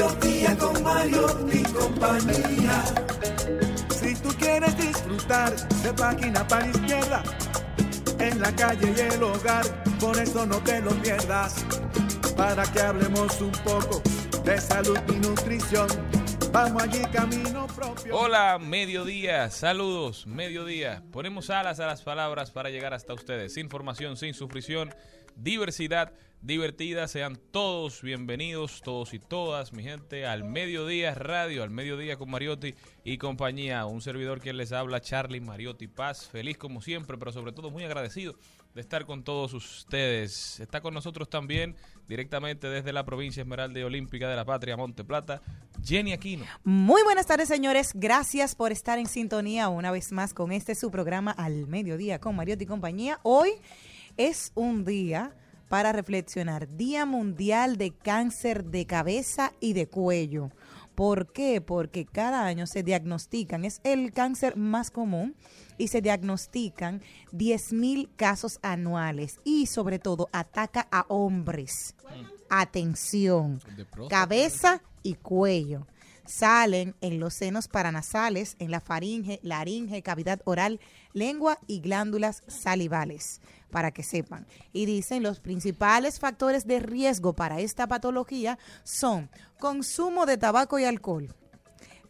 al mediodía con Mario mi compañía. Si tú quieres disfrutar de página para izquierda, en la calle y el hogar, por eso no te lo pierdas. Para que hablemos un poco de salud y nutrición, vamos allí camino propio. Hola, mediodía, saludos, mediodía. Ponemos alas a las palabras para llegar hasta ustedes. Información sin sufrición, diversidad divertida. Sean todos bienvenidos, todos y todas, mi gente, al Mediodía Radio, al Mediodía con Mariotti y compañía. Un servidor quien les habla, Charlie Mariotti Paz. Feliz como siempre, pero sobre todo muy agradecido de estar con todos ustedes. Está con nosotros también, directamente desde la provincia Esmeralda y Olímpica de la Patria, Monte Plata, Jenny Aquino. Muy buenas tardes, señores. Gracias por estar en sintonía una vez más con este su programa Al Mediodía con Mariotti y compañía. Hoy es un día para reflexionar. Día Mundial de Cáncer de Cabeza y de Cuello. ¿Por qué? Porque cada año se diagnostican, es el cáncer más común y se diagnostican 10.000 casos anuales y sobre todo ataca a hombres. Atención, cabeza y cuello. Salen en los senos paranasales, en la faringe, laringe, cavidad oral, lengua y glándulas salivales para que sepan. Y dicen los principales factores de riesgo para esta patología son consumo de tabaco y alcohol,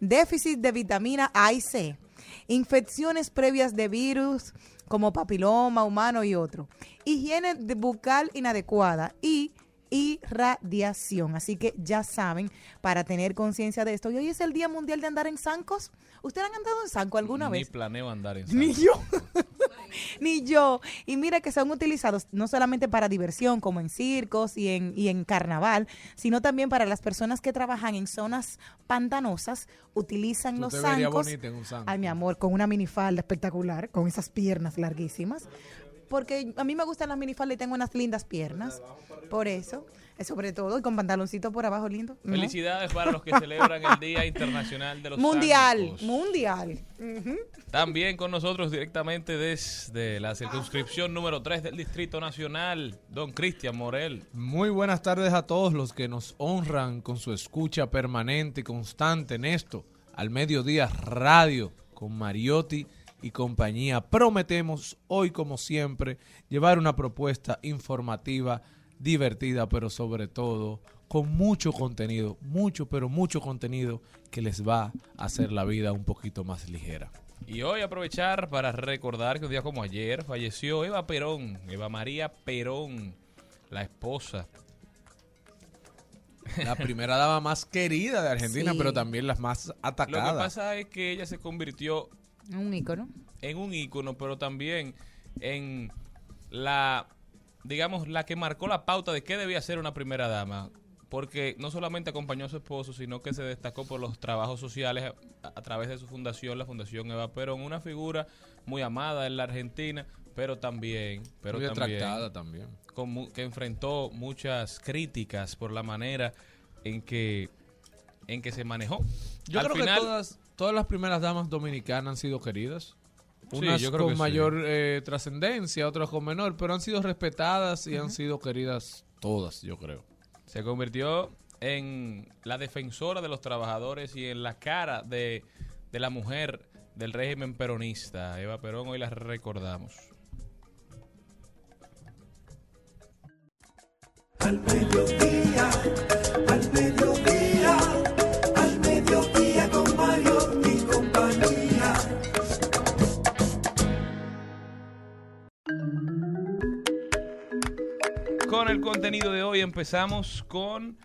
déficit de vitamina A y C, infecciones previas de virus como papiloma humano y otro, higiene bucal inadecuada y irradiación. Así que ya saben, para tener conciencia de esto. Y hoy es el Día Mundial de Andar en Zancos. ¿Ustedes han andado en Zanco alguna Ni vez? planeo andar en Ni yo. Ni yo. Y mira que son utilizados no solamente para diversión, como en circos y en, y en carnaval, sino también para las personas que trabajan en zonas pantanosas, utilizan Tú los zancos. en un zanco. Ay, mi amor, con una minifalda espectacular, con esas piernas larguísimas. Porque a mí me gustan las minifaldas y tengo unas lindas piernas. Por eso, eh, sobre todo, y con pantaloncito por abajo lindo. ¿no? Felicidades para los que celebran el Día Internacional de los Mundial, mundial. También con nosotros directamente desde la circunscripción número 3 del Distrito Nacional, don Cristian Morel. Muy buenas tardes a todos los que nos honran con su escucha permanente y constante en esto, al mediodía radio con Mariotti y compañía. Prometemos hoy, como siempre, llevar una propuesta informativa, divertida, pero sobre todo con mucho contenido, mucho, pero mucho contenido que les va a hacer la vida un poquito más ligera. Y hoy aprovechar para recordar que un día como ayer falleció Eva Perón, Eva María Perón, la esposa. La primera dama más querida de Argentina, Sí. pero también la más Lo que pasa es que ella se convirtió Un ícono. en un ícono, pero también en la, digamos, la que marcó la pauta de qué debía ser una primera dama. Porque no solamente acompañó a su esposo, sino que se destacó por los trabajos sociales a, a través de su fundación, la Fundación Eva Perón, una figura muy amada en la Argentina, pero también, pero Muy también atractada también. con que enfrentó muchas críticas por la manera en que en que se manejó. Yo Al creo final- que todas, todas las primeras damas dominicanas han sido queridas. Sí, Unas yo creo con que sí. mayor eh, trascendencia, otras con menor, pero han sido respetadas y han sido queridas todas, yo creo. Se convirtió en la defensora de los trabajadores y en la cara de, de la mujer del régimen peronista. Eva Perón, hoy la recordamos. Al mediodía, al mediodía, Con el contenido de hoy. Empezamos con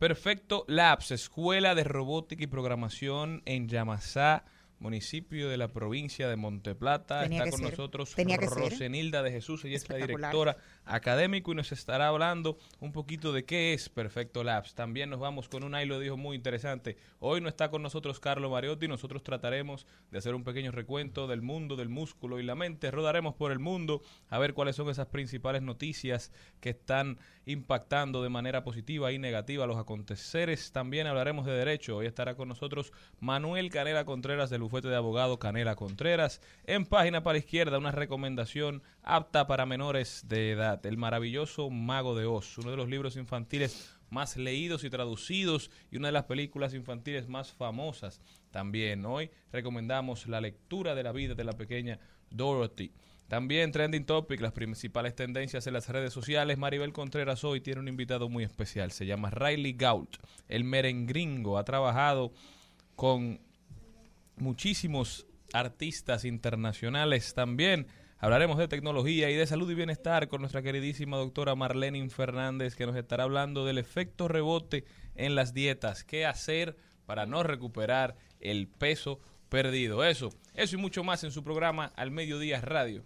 Perfecto Labs, Escuela de Robótica y Programación en Yamasá, municipio de la provincia de Monteplata. Tenía Está con ser. nosotros. Rosenilda de Jesús, ella es la directora académico y nos estará hablando un poquito de qué es Perfecto Labs. También nos vamos con un lo dijo muy interesante. Hoy no está con nosotros Carlos Mariotti, nosotros trataremos de hacer un pequeño recuento del mundo del músculo y la mente. Rodaremos por el mundo a ver cuáles son esas principales noticias que están impactando de manera positiva y negativa los aconteceres. También hablaremos de derecho. Hoy estará con nosotros Manuel Canela Contreras del bufete de abogado Canela Contreras. En página para izquierda, una recomendación apta para menores de edad. El maravilloso Mago de Oz, uno de los libros infantiles más leídos y traducidos y una de las películas infantiles más famosas. También hoy recomendamos la lectura de la vida de la pequeña Dorothy. También Trending Topic, las principales tendencias en las redes sociales. Maribel Contreras hoy tiene un invitado muy especial. Se llama Riley Gault, el merengringo. Ha trabajado con muchísimos artistas internacionales también. Hablaremos de tecnología y de salud y bienestar con nuestra queridísima doctora Marlene Fernández, que nos estará hablando del efecto rebote en las dietas. ¿Qué hacer para no recuperar el peso perdido? Eso, eso y mucho más en su programa Al Mediodía Radio.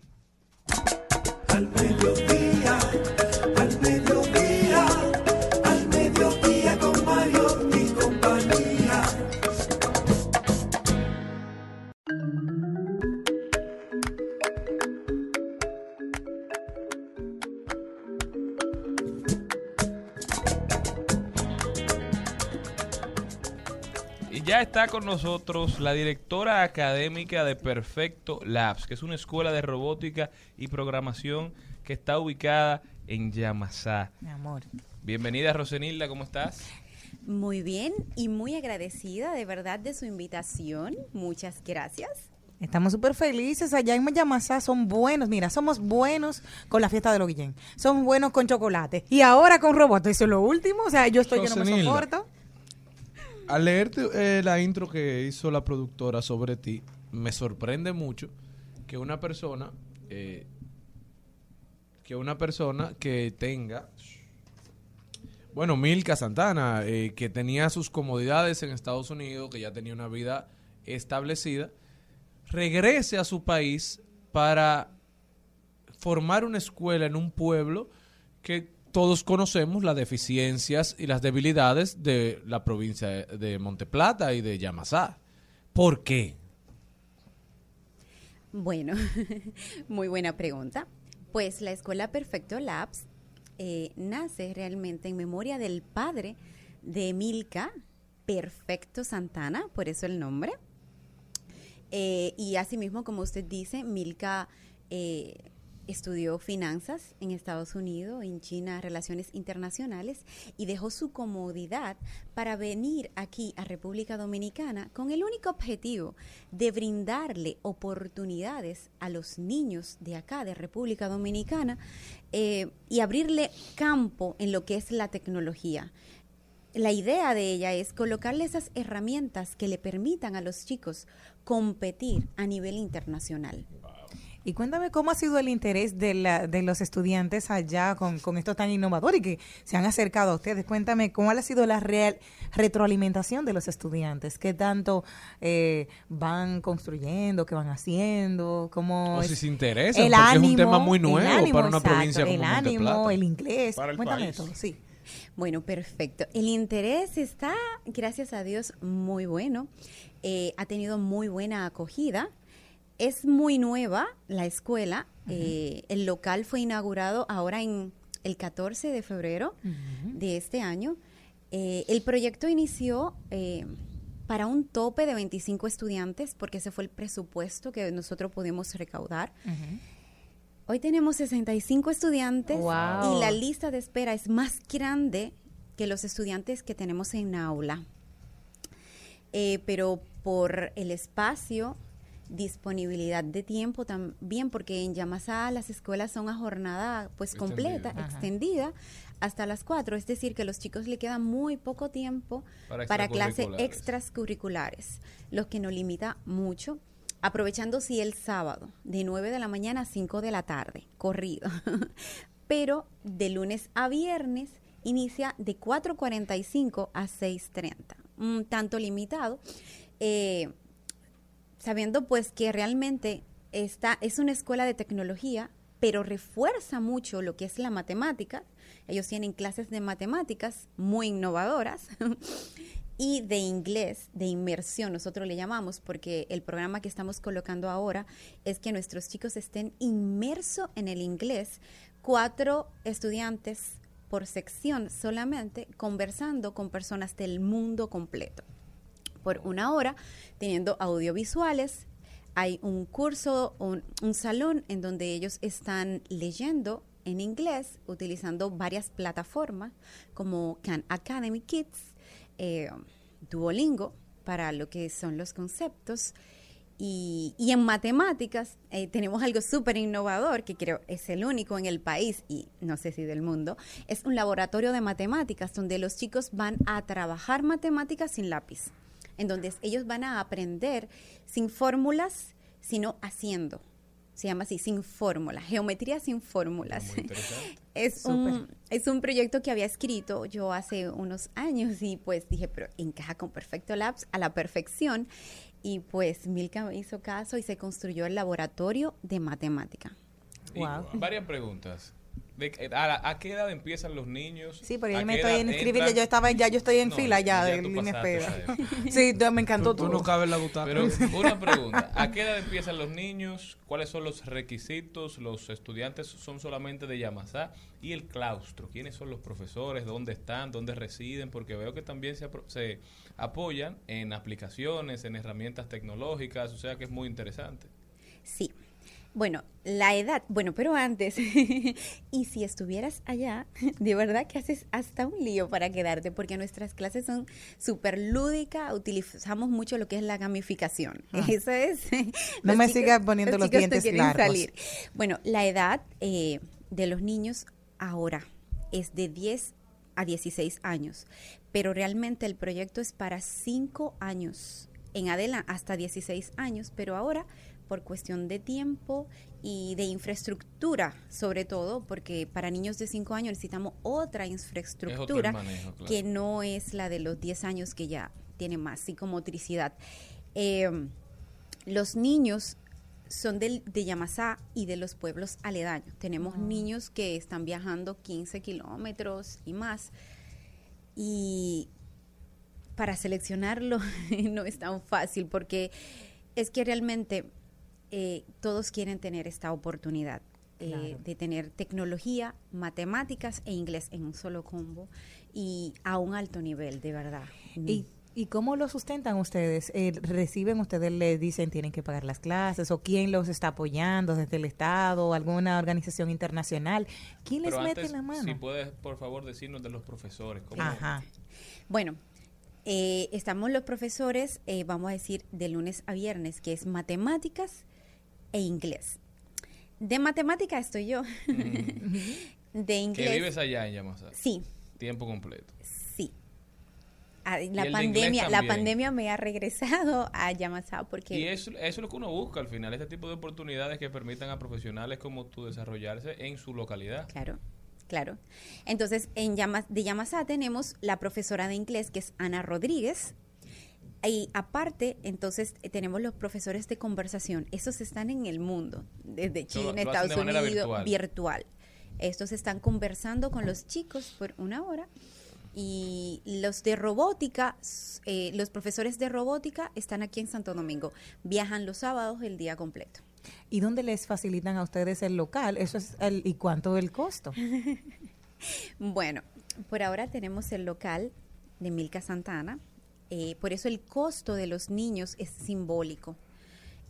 Ya está con nosotros la directora académica de Perfecto Labs, que es una escuela de robótica y programación que está ubicada en Yamasá. Mi amor. Bienvenida Rosenilda, ¿cómo estás? Muy bien y muy agradecida de verdad de su invitación. Muchas gracias. Estamos súper felices. Allá en Yamasá son buenos. Mira, somos buenos con la fiesta de los Guillén. Somos buenos con chocolate. Y ahora con robots. Eso es lo último. O sea, yo estoy que no me soporto. Al leerte eh, la intro que hizo la productora sobre ti, me sorprende mucho que una persona, eh, que una persona que tenga, bueno, Milka Santana, eh, que tenía sus comodidades en Estados Unidos, que ya tenía una vida establecida, regrese a su país para formar una escuela en un pueblo que todos conocemos las deficiencias y las debilidades de la provincia de- Monteplata y de Yamasá. ¿Por qué? Bueno, muy buena pregunta. Pues la Escuela Perfecto Labs eh, nace realmente en memoria del padre de Milka, Perfecto Santana, por eso el nombre. Eh, y asimismo, como usted dice, Milka eh, estudió finanzas en Estados Unidos, en China, relaciones internacionales, y dejó su comodidad para venir aquí a República Dominicana con el único objetivo de brindarle oportunidades a los niños de acá, de República Dominicana, eh, y abrirle campo en lo que es la tecnología. La idea de ella es colocarle esas herramientas que le permitan a los chicos competir a nivel internacional. Y cuéntame cómo ha sido el interés de, la- de los estudiantes allá con, con esto tan innovador y que se han acercado a ustedes. Cuéntame cómo ha sido la real retroalimentación de los estudiantes, qué tanto eh, van construyendo, qué van haciendo, cómo O si se interesan, porque es un tema muy el nuevo ánimo, para una exacto, provincia como el ánimo, el inglés, Para el cuéntame país. todo, sí. Bueno, perfecto. El interés está, gracias a Dios, muy bueno. Eh, ha tenido muy buena acogida. Es muy nueva la escuela. Eh, el local fue inaugurado ahora en el 14 de febrero de este año. Eh, el proyecto inició eh, para un tope de 25 estudiantes porque ese fue el presupuesto que nosotros pudimos recaudar. Hoy tenemos 65 estudiantes Wow. y la lista de espera es más grande que los estudiantes que tenemos en aula. pero por el espacio, disponibilidad de tiempo también, porque en Yamasá las escuelas son a jornada pues completa, Extendida. Ajá. extendida, hasta las 4, es decir, que a los chicos le queda muy poco tiempo Para para clases extracurriculares. lo que nos limita mucho. Aprovechando si el sábado, de 9 de la mañana a 5 de la tarde, corrido. Pero de lunes a viernes inicia de 4.45 a 6.30, un tanto limitado. Eh, sabiendo pues que realmente esta es una escuela de tecnología, pero refuerza mucho lo que es la matemática. Ellos tienen clases de matemáticas muy innovadoras y de inglés, de inmersión, nosotros le llamamos, porque el programa que estamos colocando ahora es que nuestros chicos estén inmersos en el inglés, cuatro estudiantes por sección solamente, conversando con personas del mundo completo por una hora, teniendo audiovisuales. Hay un curso, un, salón en donde ellos están leyendo en inglés, utilizando varias plataformas como Khan Academy Kids, eh, Duolingo, para lo que son los conceptos. Y, y en matemáticas eh, tenemos algo súper innovador, que creo es el único en el país y no sé si del mundo, es un laboratorio de matemáticas donde los chicos van a trabajar matemáticas sin lápiz, en donde ellos van a aprender sin fórmulas, sino haciendo. Se llama así, sin fórmulas, geometría sin fórmulas. Muy interesante. Es un, es un proyecto que había escrito yo hace unos años y pues dije, pero encaja con Perfecto Labs a la perfección. Y pues Milka me hizo caso y se construyó el laboratorio de matemática. Y Wow. varias preguntas. De, a, la- ¿A qué edad empiezan los niños? Sí, pero ¿A yo me estoy en yo estaba ya yo estoy en No, fila ya, ya de línea espera. Sí, me encantó Tú, tú no cabes la butaca. Pero una pregunta, ¿a qué edad empiezan los niños? ¿Cuáles son los requisitos? ¿Los estudiantes son solamente de Yamasá? ¿Y el claustro? ¿Quiénes son los profesores? ¿Dónde están? ¿Dónde residen? Porque veo que también se, apro- se apoyan en aplicaciones, en herramientas tecnológicas, o sea que es muy interesante. Sí. Bueno, la edad, bueno, pero antes, y si estuvieras allá, de verdad que haces hasta un lío para quedarte, porque nuestras clases son súper lúdicas, utilizamos mucho lo que es la gamificación. Eso es. No los me sigas poniendo los no dientes quieren largos. salir. Bueno, la edad eh, de los niños ahora es de 10 a 16 años, pero realmente el proyecto es para 5 años en adelante, hasta 16 años, pero ahora por cuestión de tiempo y de infraestructura, sobre todo, porque para niños de 5 años necesitamos otra infraestructura el manejo, claro. que no es la de los 10 años que ya tiene más psicomotricidad. Eh, los niños son del, de Yamasá y de los pueblos aledaños. Tenemos niños que están viajando 15 kilómetros y más. Y para seleccionarlo no es tan fácil porque es que realmente eh, todos quieren tener esta oportunidad eh, Claro. de tener tecnología, matemáticas e inglés en un solo combo y a un alto nivel, de verdad. ¿Y, ¿Y cómo lo sustentan ustedes? Eh, ¿Reciben, ustedes les dicen tienen que pagar las clases? ¿O quién los está apoyando desde el Estado o alguna organización internacional? ¿Quién les mete la mano? si puedes, por favor, decirnos de los profesores. ¿cómo- Ajá. Bueno, eh, estamos los profesores, eh, vamos a decir, de lunes a viernes, que es matemáticas e inglés. De matemática estoy yo. de Que inglés. vives allá en Yamasá, Sí, tiempo completo. sí. Ah, La de pandemia, la pandemia me ha regresado a Yamasá porque Y eso, eso es lo que uno busca al final, este tipo de oportunidades que permitan a profesionales como tú desarrollarse en su localidad. Claro, claro. Entonces, en Llama- de Yamasá tenemos la profesora de inglés, que es Ana Rodríguez. Y aparte, entonces, eh, tenemos los profesores de conversación. Esos están en el mundo, desde China, lo Estados Unidos, virtual. virtual. Estos están conversando con los chicos por una hora. Y los de robótica, eh, los profesores de robótica están aquí en Santo Domingo. Viajan los sábados el día completo. ¿Y dónde les facilitan a ustedes el local? Eso es el, ¿Y cuánto el costo? Bueno, por ahora tenemos el local de Milka Santana. Eh, por eso el costo de los niños es simbólico.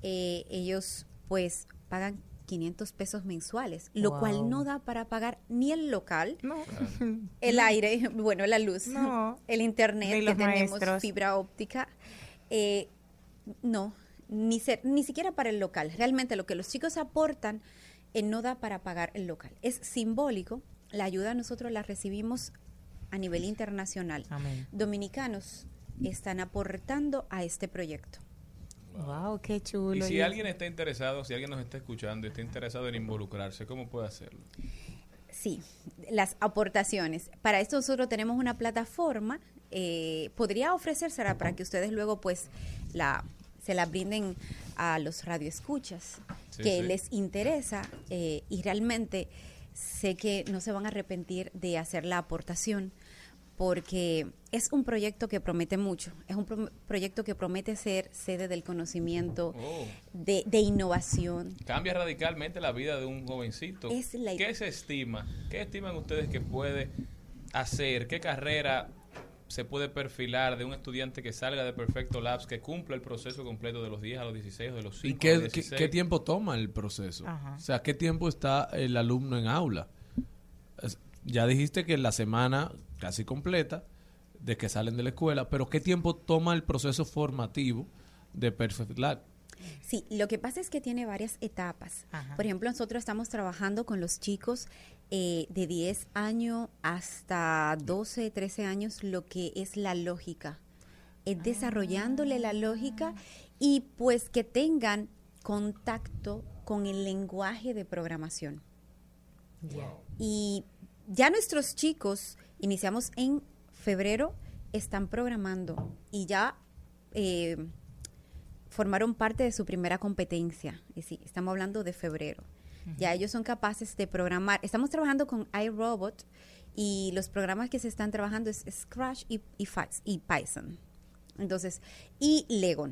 Eh, ellos pues pagan 500 pesos mensuales, lo Wow. cual no da para pagar ni el local, No. el aire, bueno, la luz, No. el internet que tenemos maestros. fibra óptica Eh, no, ni, ser- ni siquiera para el local. Realmente lo que los chicos aportan eh, no da para pagar el local. Es simbólico. La ayuda nosotros la recibimos a nivel internacional. Amén. Dominicanos están aportando a este proyecto. Wow, qué chulo. Y si Y- alguien está interesado, si alguien nos está escuchando y está interesado en involucrarse, ¿cómo puede hacerlo? Sí, las aportaciones. Para esto nosotros tenemos una plataforma. eh, podría ofrecérsela para que ustedes luego pues la se la brinden a los radioescuchas Sí, que sí. les interesa eh, y realmente sé que no se van a arrepentir de hacer la aportación porque es un proyecto que promete mucho, es un pro- proyecto que promete ser sede del conocimiento, Oh. de, de innovación, Cambia radicalmente la vida de un jovencito. Es la- ¿Qué se estima? ¿Qué estiman ustedes que puede hacer? ¿Qué carrera se puede perfilar de un estudiante que salga de Perfecto Labs, que cumpla el proceso completo de los 10 a los 16 o de los 5 ¿Y a qué, los qué- 16? qué tiempo toma el proceso? Ajá. O sea, ¿qué tiempo está el alumno en aula? Ya dijiste que la semana casi completa de que salen de la escuela, pero ¿qué tiempo toma el proceso formativo de Perfect Lab? Sí, lo que pasa es que tiene varias etapas. Ajá. Por ejemplo, nosotros estamos trabajando con los chicos eh, de 10 años hasta 12, 13 años, lo que es la lógica. Es desarrollándole la lógica y pues que tengan contacto con el lenguaje de programación. Ya. Y ya nuestros chicos, iniciamos en febrero, están programando y ya eh, formaron parte de su primera competencia. Y sí, estamos hablando de febrero. Ya ellos son capaces de programar. Estamos trabajando con iRobot y los programas que se están trabajando es Scratch y, y, Python. Entonces, y Lego.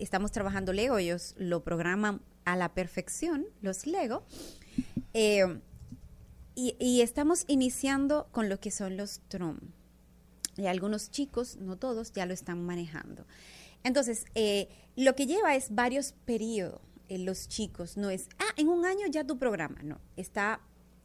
Estamos trabajando Lego, ellos lo programan a la perfección, los Lego. Eh, y, y estamos iniciando con lo que son los TROM. Y algunos chicos, no todos, ya lo están manejando. Entonces, eh, lo que lleva es varios periodos en los chicos. No es, ah, en un año ya tu programa. No, está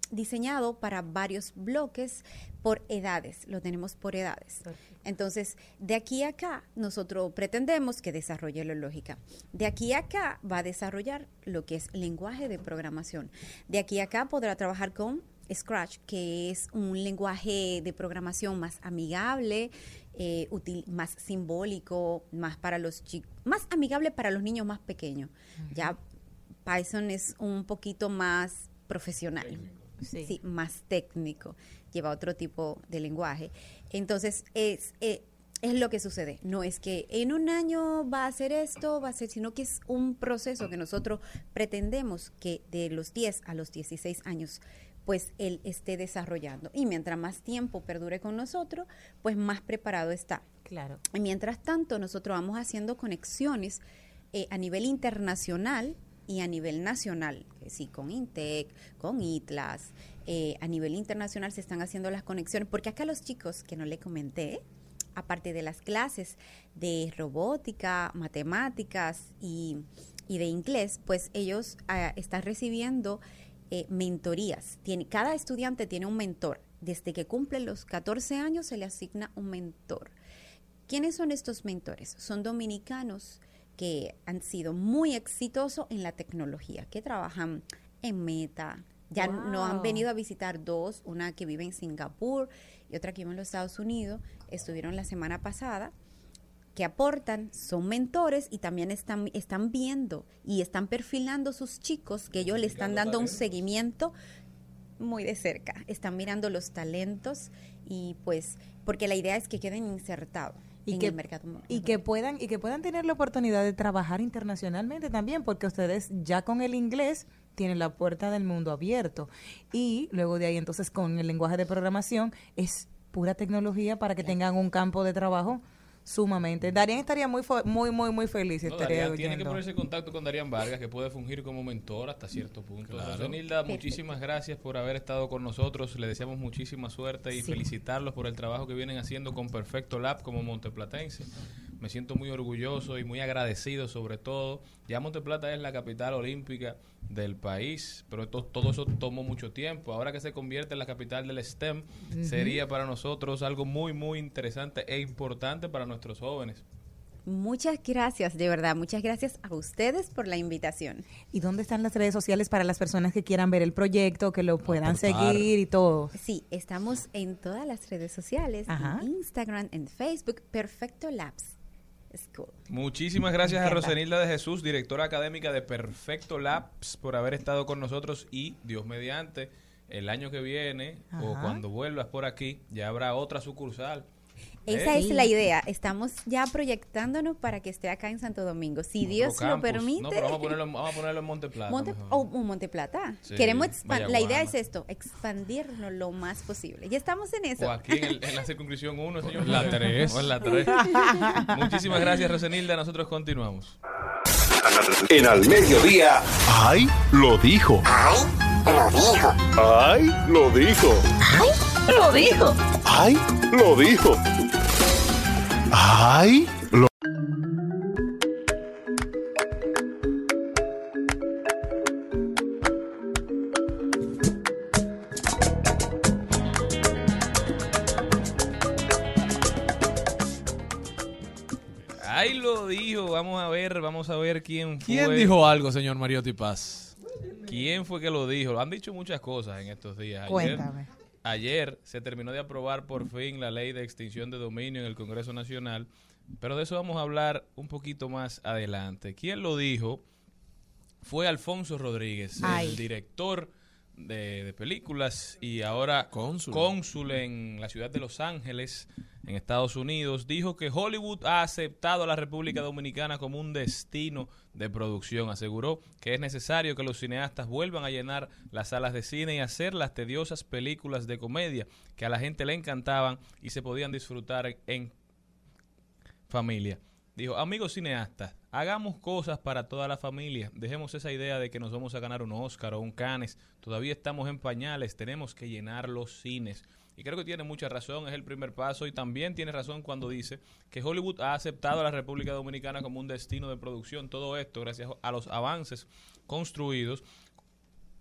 diseñado para varios bloques por edades. Lo tenemos por edades. Entonces, de aquí a acá, nosotros pretendemos que desarrolle la lógica. De aquí a acá va a desarrollar lo que es lenguaje de programación. De aquí a acá podrá trabajar con Scratch, que es un lenguaje de programación más amigable, eh, útil, más simbólico, más para los más amigable para los niños más pequeños. Ya Python es un poquito más profesional. Sí. Sí, más técnico, lleva otro tipo de lenguaje. Entonces, es, eh, es lo que sucede. No es que en un año va a hacer esto, va a ser, sino que es un proceso que nosotros pretendemos que de los 10 a los 16 años, pues él esté desarrollando. Y mientras más tiempo perdure con nosotros, pues más preparado está. Claro. Y mientras tanto, nosotros vamos haciendo conexiones eh, a nivel internacional y a nivel nacional, sí, con Intec, con ITLAS, eh, a nivel internacional se están haciendo las conexiones, porque acá los chicos, que no le comenté, aparte de las clases de robótica, matemáticas y, y de inglés, pues ellos ah, están recibiendo eh, mentorías. Tiene, cada estudiante tiene un mentor. Desde que cumple los 14 años se le asigna un mentor. ¿Quiénes son estos mentores? Son dominicanos que han sido muy exitosos en la tecnología, que trabajan en Meta. Ya Wow. nos han venido a visitar dos, una que vive en Singapur y otra que vive en los Estados Unidos. Estuvieron la semana pasada que aportan, son mentores y también están, están viendo y están perfilando sus chicos que ellos le están dando un seguimiento muy de cerca. Están mirando los talentos y pues, porque la idea es que queden insertados Y en que, el mercado. y que puedan y que puedan tener la oportunidad de trabajar internacionalmente también porque ustedes ya con el inglés tienen la puerta del mundo abierto y luego de ahí entonces con el lenguaje de programación es pura tecnología para que tengan un campo de trabajo sumamente. Darían estaría muy muy muy muy feliz si No, estaría Darían tiene que ponerse en contacto con Darían Vargas, que puede fungir como mentor hasta cierto punto. José Nilda, muchísimas gracias por haber estado con nosotros. Le deseamos muchísima suerte y Sí. felicitarlos por el trabajo que vienen haciendo con Perfecto Lab como Monteplatense. Me siento muy orgulloso y muy agradecido sobre todo. Ya Monteplata es la capital olímpica del país, pero esto- todo eso tomó mucho tiempo. Ahora que se convierte en la capital del STEM, sería para nosotros algo muy, muy interesante e importante para nuestros jóvenes Muchas gracias, de verdad, muchas gracias a ustedes por la invitación. ¿Y dónde están las redes sociales para las personas que quieran ver el proyecto, que lo puedan aportar. seguir y todo? Sí, estamos en todas las redes sociales, Ajá. en Instagram, en Facebook, Perfecto Labs School. Muchísimas gracias a. Rosenilda de Jesús, directora académica de Perfecto Labs, por haber estado con nosotros y, Dios mediante, el año que viene o cuando vuelvas por aquí, ya habrá otra sucursal. Esa ¿Eh? es la idea. Estamos ya proyectándonos para que esté acá en Santo Domingo. Si Dios lo permite. No, pero vamos a ponerlo, vamos a ponerlo en Monte Plata. Monte, mejor. o un Monte Plata. Sí, Queremos expandir. La idea es esto, expandirnos lo más posible. Ya estamos en eso. O aquí en, el- en la circunscripción 1, señor. La tres. O en la 3. Muchísimas gracias, Rosenilda. Nosotros continuamos. En al mediodía. ¡Ay! Lo dijo. ¡Ay! Lo dijo. Lo dijo. ¡Ay! Lo dijo. ¡Ay! Lo Ahí lo dijo. Vamos a ver, vamos a ver quién fue. ¿Quién dijo algo, señor Mariotti Paz? ¿Quién fue que lo dijo? Han dicho muchas cosas en estos días. Ayer, Cuéntame. Ayer se terminó de aprobar por fin la ley de extinción de dominio en el Congreso Nacional, pero de eso vamos a hablar un poquito más adelante. ¿Quién lo dijo? Fue Alfonso Rodríguez, Ay. el director de, de películas y ahora Cónsul. cónsul en la ciudad de Los Ángeles, en Estados Unidos, dijo que Hollywood ha aceptado a la República Dominicana como un destino de producción. Aseguró que es necesario que los cineastas vuelvan a llenar las salas de cine y hacer las tediosas películas de comedia que a la gente le encantaban y se podían disfrutar en familia. Dijo, amigos cineastas, hagamos cosas para toda la familia. Dejemos esa idea de que nos vamos a ganar un Oscar o un Cannes. Todavía estamos en pañales, tenemos que llenar los cines. Y creo que tiene mucha razón, es el primer paso y también tiene razón cuando dice que Hollywood ha aceptado a la República Dominicana como un destino de producción. Todo esto gracias a los avances construidos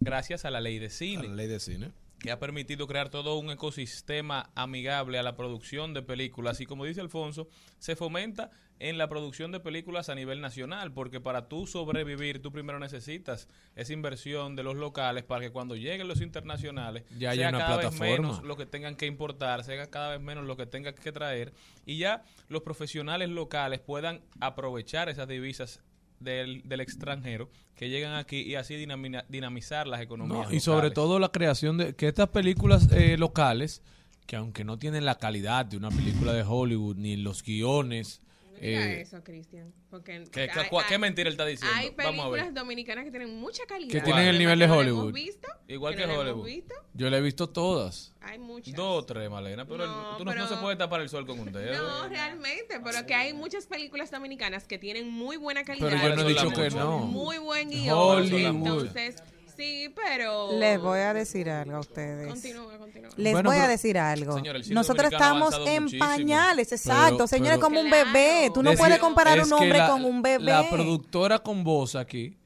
gracias a la ley de cine La ley de cine. Que ha permitido crear todo un ecosistema amigable a la producción de películas. Y como dice Alfonso, se fomenta en la producción de películas a nivel nacional, porque para tú sobrevivir tú primero necesitas esa inversión de los locales para que cuando lleguen los internacionales Ya haya sea una cada vez menos lo que tengan que importar, sea cada vez menos lo que tengan que traer y ya los profesionales locales puedan aprovechar esas divisas del, del extranjero que llegan aquí y así dinamina- dinamizar las economías. No, y sobre todo la creación de que estas películas eh, locales, que aunque no tienen la calidad de una película de Hollywood, ni los guiones, Eh, eso, Cristian. Porque ¿Qué, hay- qué- hay- mentira él está diciendo? Hay Vamos a películas ver. dominicanas que tienen mucha calidad. Que tienen el nivel de no Hollywood. hemos visto, Igual que no hemos Hollywood. visto. yo la he visto todas. Hay muchas. Dos o tres, Malena, pero No, el- tú no, pero- no se puede tapar el sol con un dedo. No, realmente, pero que hay muchas películas dominicanas que tienen muy buena calidad. Pero yo no he dicho que no. Muy buen guion. Hollywood. Entonces, sí, pero... Les voy a decir algo a ustedes. Continúa, continúa. Les Bueno, voy a decir algo. Nosotros estamos en muchísimo. pañales, exacto. Pero- Señores, pero- como un bebé. Tú no Decir- puedes comparar un hombre la- con un bebé. La productora con voz aquí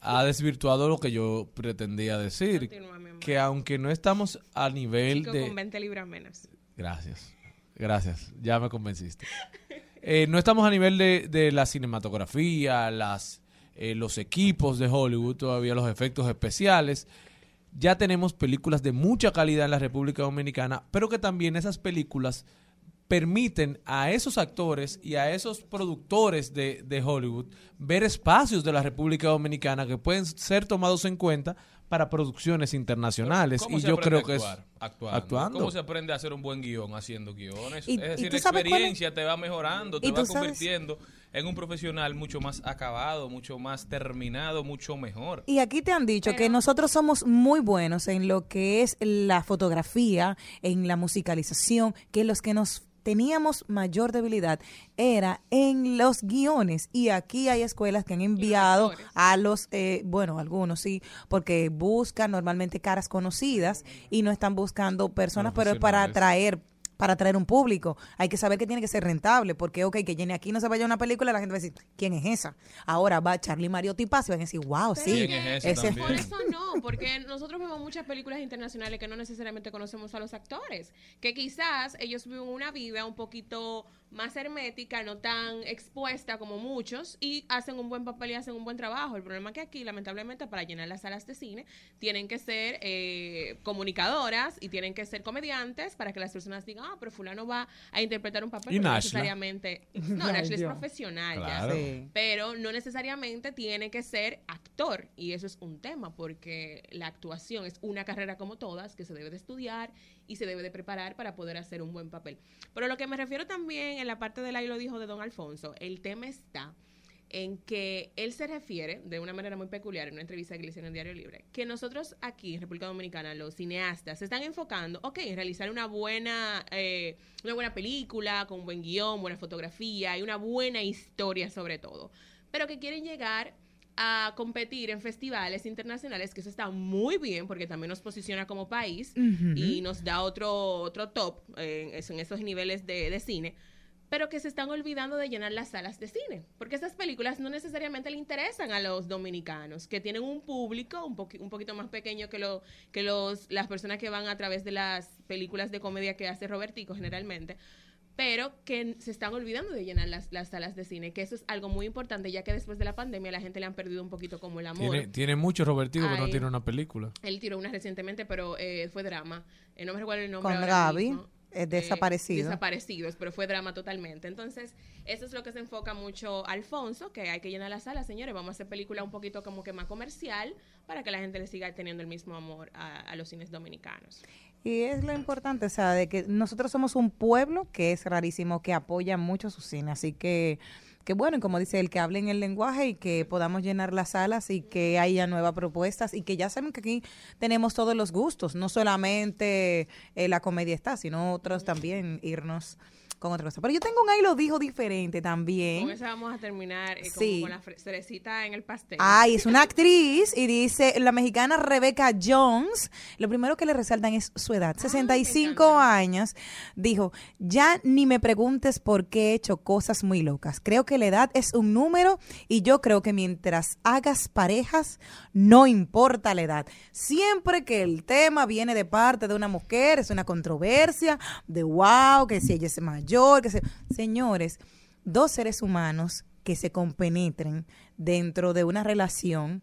ha desvirtuado lo que yo pretendía decir. Continúa, mi amor. Que aunque no estamos a nivel Chico de... con 20 libras menos. Gracias. Gracias. Ya me convenciste. Eh, no estamos a nivel de, de la cinematografía, las, eh, los equipos de Hollywood, todavía los efectos especiales. Ya tenemos películas de mucha calidad en la República Dominicana, pero que también esas películas permiten a esos actores y a esos productores de, de Hollywood ver espacios de la República Dominicana que pueden ser tomados en cuenta para producciones internacionales. ¿Cómo Y yo creo que actuar? es Actuando. actuando. ¿Cómo se aprende a hacer un buen guion haciendo guiones? Y- es decir, la es- experiencia te va mejorando, te va sabes- convirtiendo en un profesional mucho más acabado, mucho más terminado, mucho mejor. Y aquí te han dicho que nosotros somos muy buenos en lo que es la fotografía, en la musicalización, que los que nos teníamos mayor debilidad era en los guiones. Y aquí hay escuelas que han enviado a los eh, bueno algunos sí porque buscan normalmente caras conocidas y no están buscando personas pero es para atraer para atraer un público. Hay que saber que tiene que ser rentable, porque, ok, que llene aquí no se vaya una película, la gente va a decir, ¿quién es esa? Ahora va Charlie Mariotti Paz y van a decir, wow, Pero sí. ¿Quién es ese? Por eso no, porque nosotros vemos muchas películas internacionales que no necesariamente conocemos a los actores, que quizás ellos viven una vida un poquito más hermética, no tan expuesta como muchos, y hacen un buen papel y hacen un buen trabajo. El problema es que aquí, lamentablemente, para llenar las salas de cine, tienen que ser eh, comunicadoras y tienen que ser comediantes para que las personas digan, ah, pero fulano va a interpretar un papel, no necesariamente... No, Ay, Nashla es profesional Claro. ya. Sí. Pero no necesariamente tiene que ser actor, y eso es un tema, porque la actuación es una carrera como todas, que se debe de estudiar y se debe de preparar para poder hacer un buen papel. Pero lo que me refiero también en la parte del ahí lo dijo de Don Alfonso, el tema está en que él se refiere de una manera muy peculiar en una entrevista que le hicieron en Diario Libre, que nosotros aquí en República Dominicana, los cineastas, se están enfocando, ok, en realizar una buena, eh, una buena película, con buen guion, buena fotografía y una buena historia sobre todo, pero que quieren llegar a competir en festivales internacionales, que eso está muy bien porque también nos posiciona como país y nos da otro, otro top en, eso- en esos niveles de, de cine, pero que se están olvidando de llenar las salas de cine, porque esas películas no necesariamente le interesan a los dominicanos, que tienen un público un, un poquito más pequeño que, lo, que los, las personas que van a través de las películas de comedia que hace Robertico generalmente, pero que se están olvidando de llenar las, las salas de cine, que eso es algo muy importante, ya que después de la pandemia la gente le han perdido un poquito como el amor. Tiene, tiene mucho Robertico que no Ay. tiene una película. Él tiró una recientemente, pero eh, fue drama. Eh, no me recuerdo el nombre. Con ahora Gaby, mismo. eh, desaparecido. desaparecidos, pero fue drama totalmente. Entonces, eso es lo que se enfoca mucho Alfonso, que hay que llenar la sala, señores. Vamos a hacer película un poquito como que más comercial para que la gente le siga teniendo el mismo amor a, a los cines dominicanos. Y es lo importante, o sea, de que nosotros somos un pueblo que es rarísimo, que apoya mucho su cine. Así que, que bueno, y como dice él, que hablen el lenguaje y que podamos llenar las salas y que haya nuevas propuestas y que ya saben que aquí tenemos todos los gustos, no solamente eh, la comedia está, sino otros también irnos con otra cosa. Pero yo tengo un ahí lo dijo diferente también. Con eso vamos a terminar eh, como Sí. con la cerecita en el pastel. Ay, es una actriz y dice la mexicana Rebecca Jones. Lo primero que le resaltan es su edad, 65 años. Dijo, ya ni me preguntes por qué he hecho cosas muy locas. Creo que la edad es un número y yo creo que mientras hagas parejas, no importa la edad. Siempre que el tema viene de parte de una mujer, es una controversia de wow, que si ella es mayor, que se... Señores, dos seres humanos que se compenetren dentro de una relación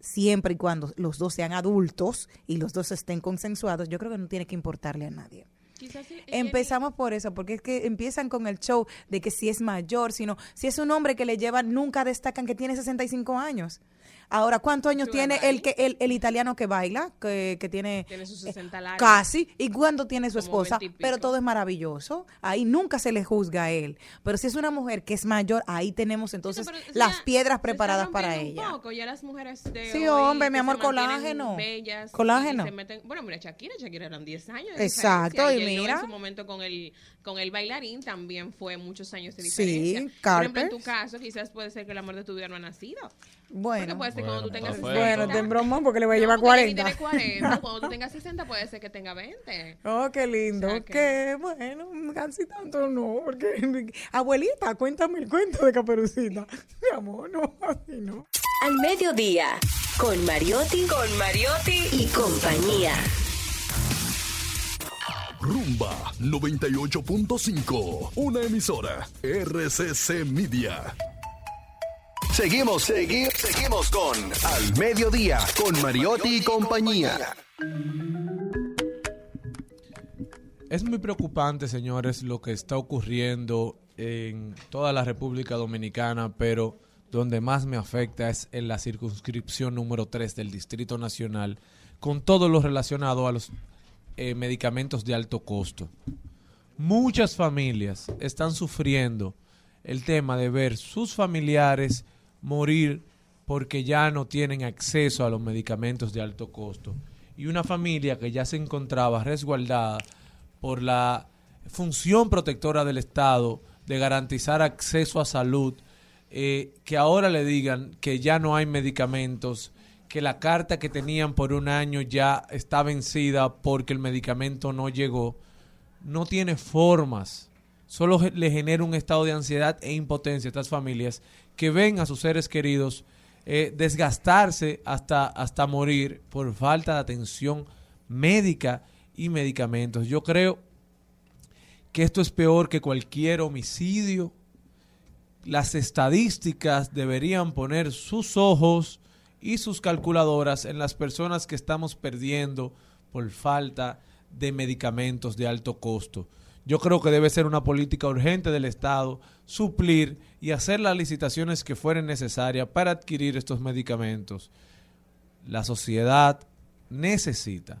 siempre y cuando los dos sean adultos y los dos estén consensuados, yo creo que no tiene que importarle a nadie. Quizás sí, Empezamos por eso, porque es que empiezan con el show de que si es mayor, sino si es un hombre que le lleva, nunca destacan que tiene 65 años. Ahora, ¿cuántos años tiene el que el, el italiano que baila, que, que tiene, Tiene sus eh, 60 largos. casi, y cuándo tiene su Como esposa? 20 y Pero todo es maravilloso. Ahí nunca se le juzga a él. Pero si es una mujer que es mayor, ahí tenemos entonces las piedras preparadas para ella. poco, ya las mujeres de Sí, hoy hombre, mi amor, colágeno. bellas Colágeno. y se meten- bueno, mira, Shakira, Shakira eran 10 años. de Exacto, y mira. En su momento con el, con el bailarín también fue muchos años de Sí, diferencia. Por Carter. ejemplo, en tu caso, quizás puede ser que el amor de tu vida no ha nacido. Porque Bueno, puede ser cuando tú Bueno, tengas pues, 60. bueno, ten broma porque le voy a llevar porque Jenny 40. tiene 40. Cuando tú tengas 60 puede ser que tenga 20. Oh, qué lindo. O sea que- que bueno, casi tanto no, porque abuelita, cuéntame el cuento de Caperucita. Mi amor, no, así no. Al mediodía, con Mariotti, con Mariotti y compañía. Rumba 98.5. Una emisora. RCC Media. Seguimos, seguimos, seguimos con Al Mediodía, con Mariotti y compañía. Es muy preocupante, señores, lo que está ocurriendo en toda la República Dominicana, pero donde más me afecta es en la circunscripción número 3 del Distrito Nacional, con todo lo relacionado a los eh, medicamentos de alto costo. Muchas familias están sufriendo el tema de ver sus familiares morir porque ya no tienen acceso a los medicamentos de alto costo. Y una familia que ya se encontraba resguardada por la función protectora del Estado de garantizar acceso a salud, eh, que ahora le digan que ya no hay medicamentos, que la carta que tenían por un año ya está vencida porque el medicamento no llegó, no tiene formas. Solo le genera un estado de ansiedad e impotencia a estas familias que ven a sus seres queridos eh, desgastarse hasta, hasta morir por falta de atención médica y medicamentos. Yo creo que esto es peor que cualquier homicidio. Las estadísticas deberían poner sus ojos y sus calculadoras en las personas que estamos perdiendo por falta de medicamentos de alto costo. Yo creo que debe ser una política urgente del Estado suplir y hacer las licitaciones que fueren necesarias para adquirir estos medicamentos. La sociedad necesita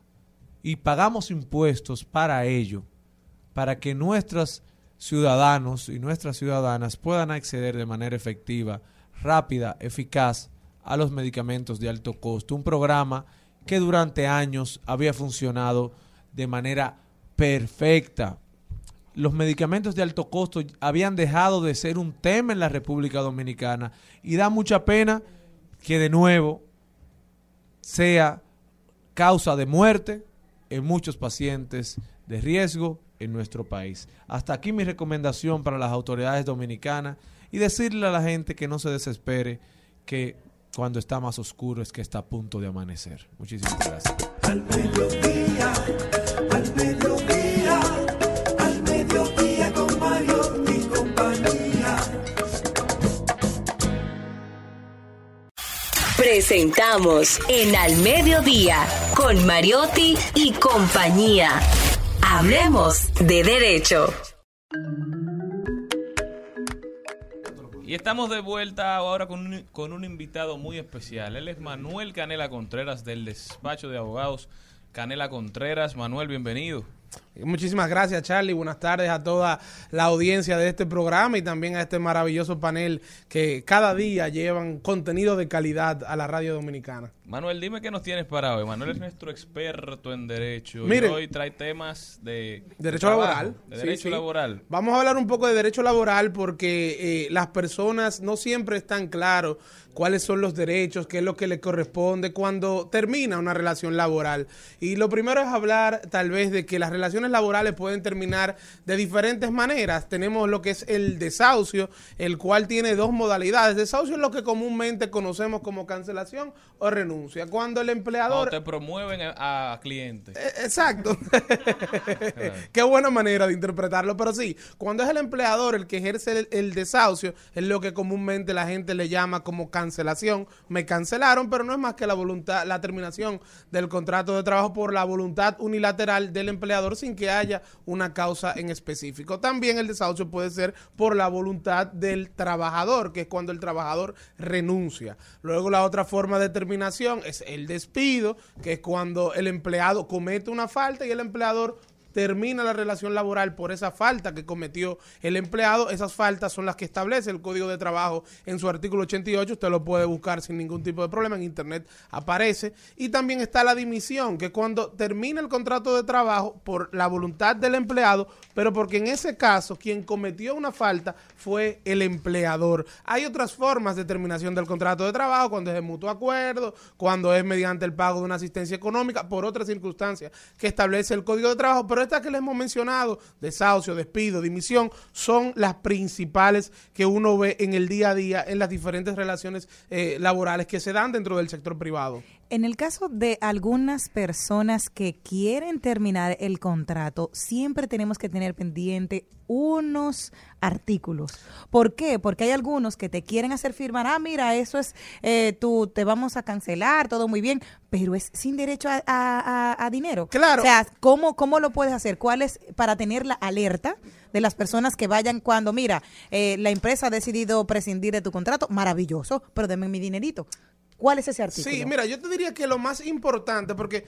y pagamos impuestos para ello, para que nuestros ciudadanos y nuestras ciudadanas puedan acceder de manera efectiva, rápida, eficaz a los medicamentos de alto costo. Un programa que durante años había funcionado de manera perfecta. Los medicamentos de alto costo habían dejado de ser un tema en la República Dominicana y da mucha pena que de nuevo sea causa de muerte en muchos pacientes de riesgo en nuestro país. Hasta aquí mi recomendación para las autoridades dominicanas y decirle a la gente que no se desespere, que cuando está más oscuro es que está a punto de amanecer. Muchísimas gracias. Presentamos en Al Mediodía con Mariotti y compañía. Hablemos de derecho. Y estamos de vuelta ahora con un, con un invitado muy especial. Él es Manuel Canela Contreras del despacho de abogados Canela Contreras. Manuel, bienvenido. Muchísimas gracias, Charlie. Buenas tardes a toda la audiencia de este programa y también a este maravilloso panel que cada día llevan contenido de calidad a la radio dominicana. Manuel, dime qué nos tienes para hoy. Manuel es nuestro experto en derecho y hoy trae temas de Derecho trabajo, laboral. de Sí, derecho sí. laboral. Vamos a hablar un poco de derecho laboral porque eh, las personas no siempre están claros cuáles son los derechos, qué es lo que les corresponde cuando termina una relación laboral. Y lo primero es hablar tal vez de que las relaciones laborales pueden terminar de diferentes maneras. Tenemos lo que es el desahucio, el cual tiene dos modalidades. Desahucio es lo que comúnmente conocemos como cancelación o renuncia. Cuando el empleador... Cuando te promueven a, clientes. Eh, Exacto. Qué buena manera de interpretarlo. Pero sí, cuando es el empleador el que ejerce el, el desahucio, es lo que comúnmente la gente le llama como cancelación. Me cancelaron, pero no es más que la voluntad, la terminación del contrato de trabajo por la voluntad unilateral del empleador sin que haya una causa en específico. También el desahucio puede ser por la voluntad del trabajador, que es cuando el trabajador renuncia. Luego la otra forma de terminación es el despido, que es cuando el empleado comete una falta y el empleador termina la relación laboral por esa falta que cometió el empleado. Esas faltas son las que establece el Código de Trabajo en su artículo 88. Usted lo puede buscar sin ningún tipo de problema. En Internet aparece. Y también está la dimisión, que cuando termina el contrato de trabajo por la voluntad del empleado, pero porque en ese caso quien cometió una falta fue el empleador. Hay otras formas de terminación del contrato de trabajo, cuando es de mutuo acuerdo, cuando es mediante el pago de una asistencia económica, por otras circunstancias que establece el Código de Trabajo, pero estas que les hemos mencionado, desahucio, despido, dimisión, son las principales que uno ve en el día a día en las diferentes relaciones eh, laborales que se dan dentro del sector privado. En el caso de algunas personas que quieren terminar el contrato, siempre tenemos que tener pendiente unos artículos. ¿Por qué? Porque hay algunos que te quieren hacer firmar, ah, mira, eso es, eh, tú te vamos a cancelar, todo muy bien, pero es sin derecho a, a- a- dinero. Claro. O sea, ¿cómo, ¿cómo lo puedes hacer? ¿Cuál es para tener la alerta de las personas que vayan cuando, mira, eh, la empresa ha decidido prescindir de tu contrato? Maravilloso, pero denme mi dinerito. ¿Cuál es ese artículo? Sí, mira, yo te diría que lo más importante, porque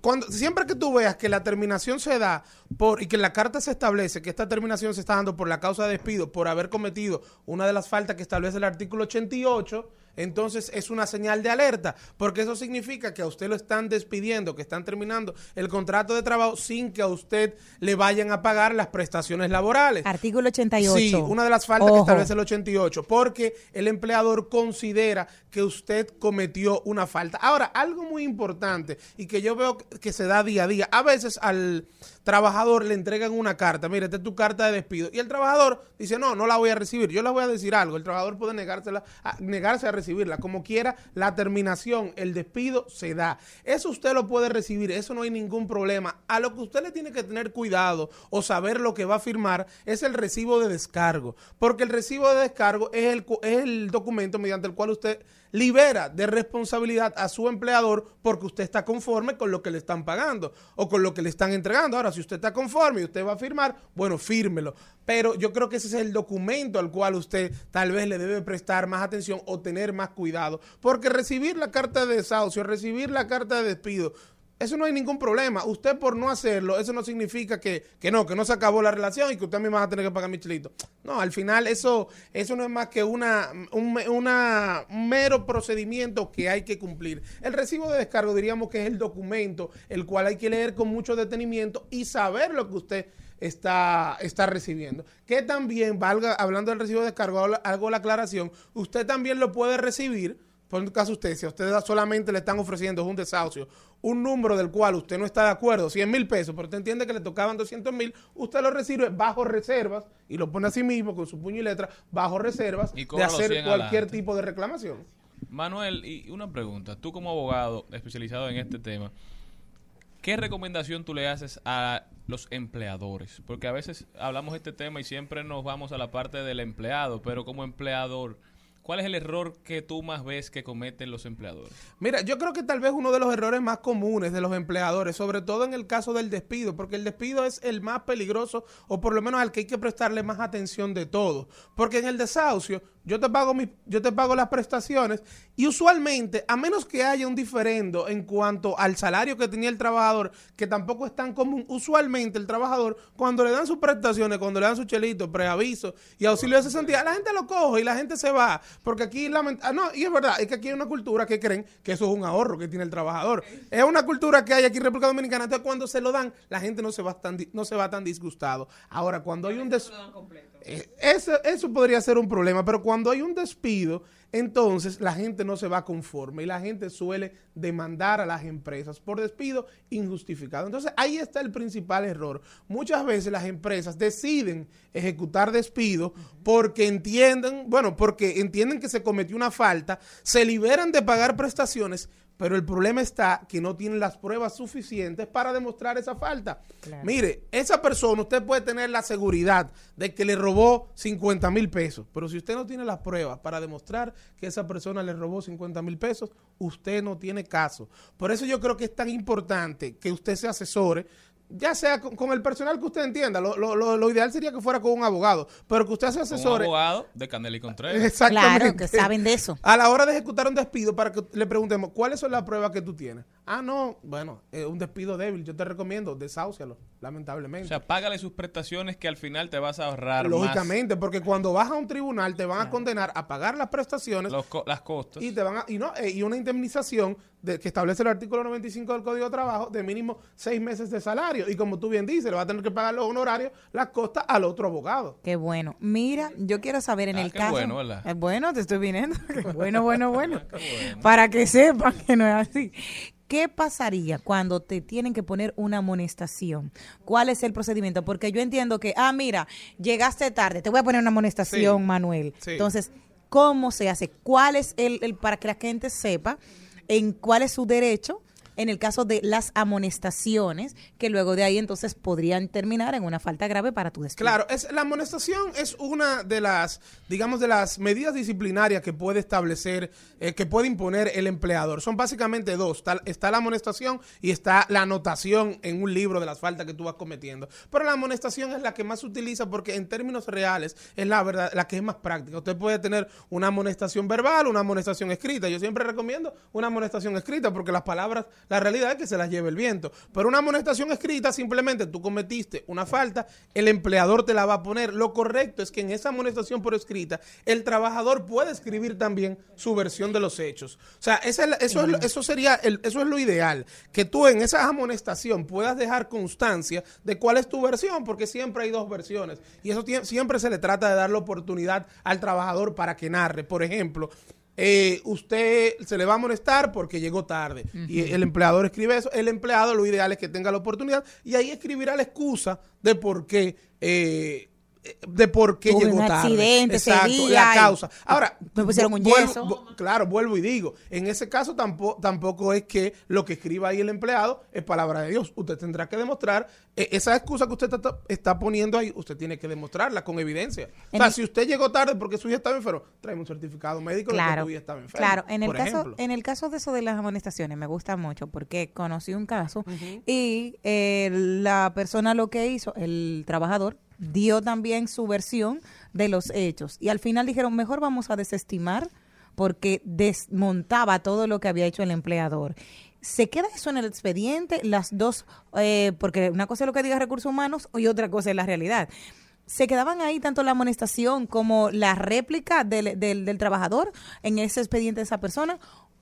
cuando siempre que tú veas que la terminación se da por y que la carta se establece que esta terminación se está dando por la causa de despido por haber cometido una de las faltas que establece el artículo 88, entonces es una señal de alerta, porque eso significa que a usted lo están despidiendo, que están terminando el contrato de trabajo sin que a usted le vayan a pagar las prestaciones laborales. Artículo 88. Sí, una de las faltas que establece el 88, porque el empleador considera que usted cometió una falta. Ahora, algo muy importante y que yo veo que se da día a día, a veces al trabajador le entregan una carta, mire, esta es tu carta de despido, y el trabajador dice, no, no la voy a recibir, yo le voy a decir algo, el trabajador puede negársela, negarse a recibir recibirla. Como quiera, la terminación, el despido se da. Eso usted lo puede recibir, eso no hay ningún problema. A lo que usted le tiene que tener cuidado o saber lo que va a firmar es el recibo de descargo, porque el recibo de descargo es el, es el documento mediante el cual usted libera de responsabilidad a su empleador porque usted está conforme con lo que le están pagando o con lo que le están entregando. Ahora, si usted está conforme y usted va a firmar, bueno, fírmelo. Pero yo creo que ese es el documento al cual usted tal vez le debe prestar más atención o tener más cuidado. Porque recibir la carta de desahucio, recibir la carta de despido, eso no hay ningún problema. Usted por no hacerlo, eso no significa que, que no, que no se acabó la relación y que usted mismo va a tener que pagar mi chilito. No, al final eso, eso no es más que una, un, una- un mero procedimiento que hay que cumplir. El recibo de descargo diríamos que es el documento el cual hay que leer con mucho detenimiento y saber lo que usted está, está recibiendo. Que también, valga, hablando del recibo de descargo, hago la aclaración, usted también lo puede recibir por un caso usted, si a usted solamente le están ofreciendo un desahucio, un número del cual usted no está de acuerdo, 100 mil pesos, pero usted entiende que le tocaban 200 mil, usted lo recibe bajo reservas y lo pone a sí mismo con su puño y letra, bajo reservas Y de hacer 100 cualquier tipo de reclamación. Manuel, y una pregunta. Tú como abogado especializado en este tema, ¿qué recomendación tú le haces a los empleadores? Porque a veces hablamos de este tema y siempre nos vamos a la parte del empleado, pero como empleador, ¿cuál es el error que tú más ves que cometen los empleadores? Mira, yo creo que tal vez uno de los errores más comunes de los empleadores, sobre todo en el caso del despido, porque el despido es el más peligroso o por lo menos al que hay que prestarle más atención de todo. Porque en el desahucio yo te pago mi, yo te pago las prestaciones y usualmente, a menos que haya un diferendo en cuanto al salario que tenía el trabajador, que tampoco es tan común, usualmente el trabajador cuando le dan sus prestaciones, cuando le dan su chelito, preaviso y auxilio de cesantía, la gente lo coge y la gente se va, porque aquí ah, no, y es verdad, es que aquí hay una cultura que creen que eso es un ahorro que tiene el trabajador. Es una cultura que hay aquí en República Dominicana, entonces cuando se lo dan, la gente no se va tan no se va tan disgustado. Ahora, cuando hay un des- eso, eso podría ser un problema, pero cuando hay un despido, entonces la gente no se va conforme y la gente suele demandar a las empresas por despido injustificado. Entonces ahí está el principal error. Muchas veces las empresas deciden ejecutar despido porque entienden, bueno, porque entienden que se cometió una falta, se liberan de pagar prestaciones, pero el problema está que no tienen las pruebas suficientes para demostrar esa falta. Mire, esa persona, usted puede tener la seguridad de que le robó 50 mil pesos, pero si usted no tiene las pruebas para demostrar que esa persona le robó 50 mil pesos, usted no tiene caso. Por eso yo creo que es tan importante que usted se asesore ya sea con, con el personal que usted entienda, lo, lo- lo- lo ideal sería que fuera con un abogado, pero que usted se Un asesore. abogado de Canela y Contreras. Exactamente. Claro, que saben de eso. A la hora de ejecutar un despido, para que le preguntemos, ¿cuáles son las pruebas que tú tienes? Ah, no, bueno, es un despido débil. Yo te recomiendo, desáucialo, lamentablemente. O sea, págale sus prestaciones que al final te vas a ahorrar más Lógicamente, porque cuando vas a un tribunal te van a condenar a pagar las prestaciones los co- las costas. y te van a, y no eh, y una indemnización de, que establece el artículo 95 del Código de Trabajo de mínimo seis meses de salario y como tú bien dices le va a tener que pagar los honorarios las costas al otro abogado Qué bueno. Mira, yo quiero saber en Ah, el qué caso. bueno, ¿verdad? Es bueno, te estoy viniendo. Qué bueno, bueno, bueno. Para que sepan que no es así. ¿Qué pasaría cuando te tienen que poner una amonestación? ¿Cuál es el procedimiento? Porque yo entiendo que, ah, mira, llegaste tarde, te voy a poner una amonestación, Sí, Manuel. sí. Entonces, ¿cómo se hace? ¿Cuál es el, el- para que la gente sepa en cuál es su derecho en el caso de las amonestaciones, que luego de ahí entonces podrían terminar en una falta grave para tu despido? Claro, es, la amonestación es una de las, digamos, de las medidas disciplinarias que puede establecer, eh, que puede imponer el empleador. Son básicamente dos. Está, está la amonestación y está la anotación en un libro de las faltas que tú vas cometiendo. Pero la amonestación es la que más se utiliza porque en términos reales es la verdad, la que es más práctica. Usted puede tener una amonestación verbal, una amonestación escrita. Yo siempre recomiendo una amonestación escrita porque las palabras, la realidad es que se las lleve el viento. Pero una amonestación escrita, simplemente tú cometiste una falta, el empleador te la va a poner. Lo correcto es que en esa amonestación por escrita, el trabajador puede escribir también su versión de los hechos. O sea, eso, es, lo- eso sería, el- eso es lo ideal, que tú en esa amonestación puedas dejar constancia de cuál es tu versión, porque siempre hay dos versiones. Y eso siempre se le trata de dar la oportunidad al trabajador para que narre. Por ejemplo, eh, usted se le va a amonestar porque llegó tarde. Y el empleador escribe eso. El empleado lo ideal es que tenga la oportunidad. Y ahí escribirá la excusa de por qué eh, de por qué Tuve llegó un tarde. accidente ese Exacto, día la causa. Ahora, me pusieron un yeso. claro, vuelvo y digo, en ese caso tampoco, tampoco es que lo que escriba ahí el empleado es palabra de Dios. Usted tendrá que demostrar eh, esa excusa que usted está, está poniendo ahí, usted tiene que demostrarla con evidencia. O sea, el- si usted llegó tarde porque su hija estaba enfermo, tráeme un certificado médico de que Claro, tu hija estaba enferma. claro. En el caso, ejemplo. en el caso de eso de las amonestaciones me gusta mucho porque conocí un caso y eh, la persona lo que hizo, el trabajador dio también su versión de los hechos y al final dijeron mejor vamos a desestimar porque desmontaba todo lo que había hecho el empleador. Se queda eso en el expediente, las dos, eh, porque una cosa es lo que diga recursos humanos y otra cosa es la realidad. ¿Se quedaban ahí tanto la amonestación como la réplica del, del, del trabajador en ese expediente de esa persona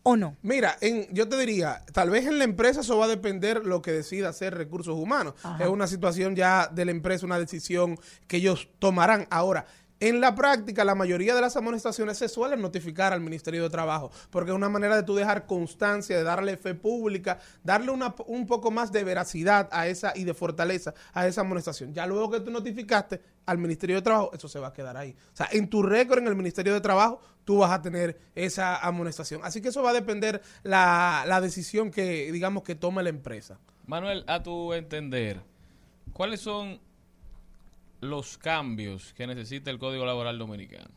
o no? Mira, en, yo te diría, tal vez en la empresa eso va a depender lo que decida hacer recursos humanos. Ajá. Es una situación ya de la empresa, una decisión que ellos tomarán. Ahora, en la práctica, la mayoría de las amonestaciones se suelen notificar al Ministerio de Trabajo, porque es una manera de tú dejar constancia, de darle fe pública, darle una, un poco más de veracidad a esa y de fortaleza a esa amonestación. Ya luego que tú notificaste al Ministerio de Trabajo, eso se va a quedar ahí. O sea, en tu récord en el Ministerio de Trabajo, tú vas a tener esa amonestación. Así que eso va a depender la, la decisión que, digamos, que tome la empresa. Manuel, a tu entender, ¿cuáles son los cambios que necesita el Código Laboral Dominicano?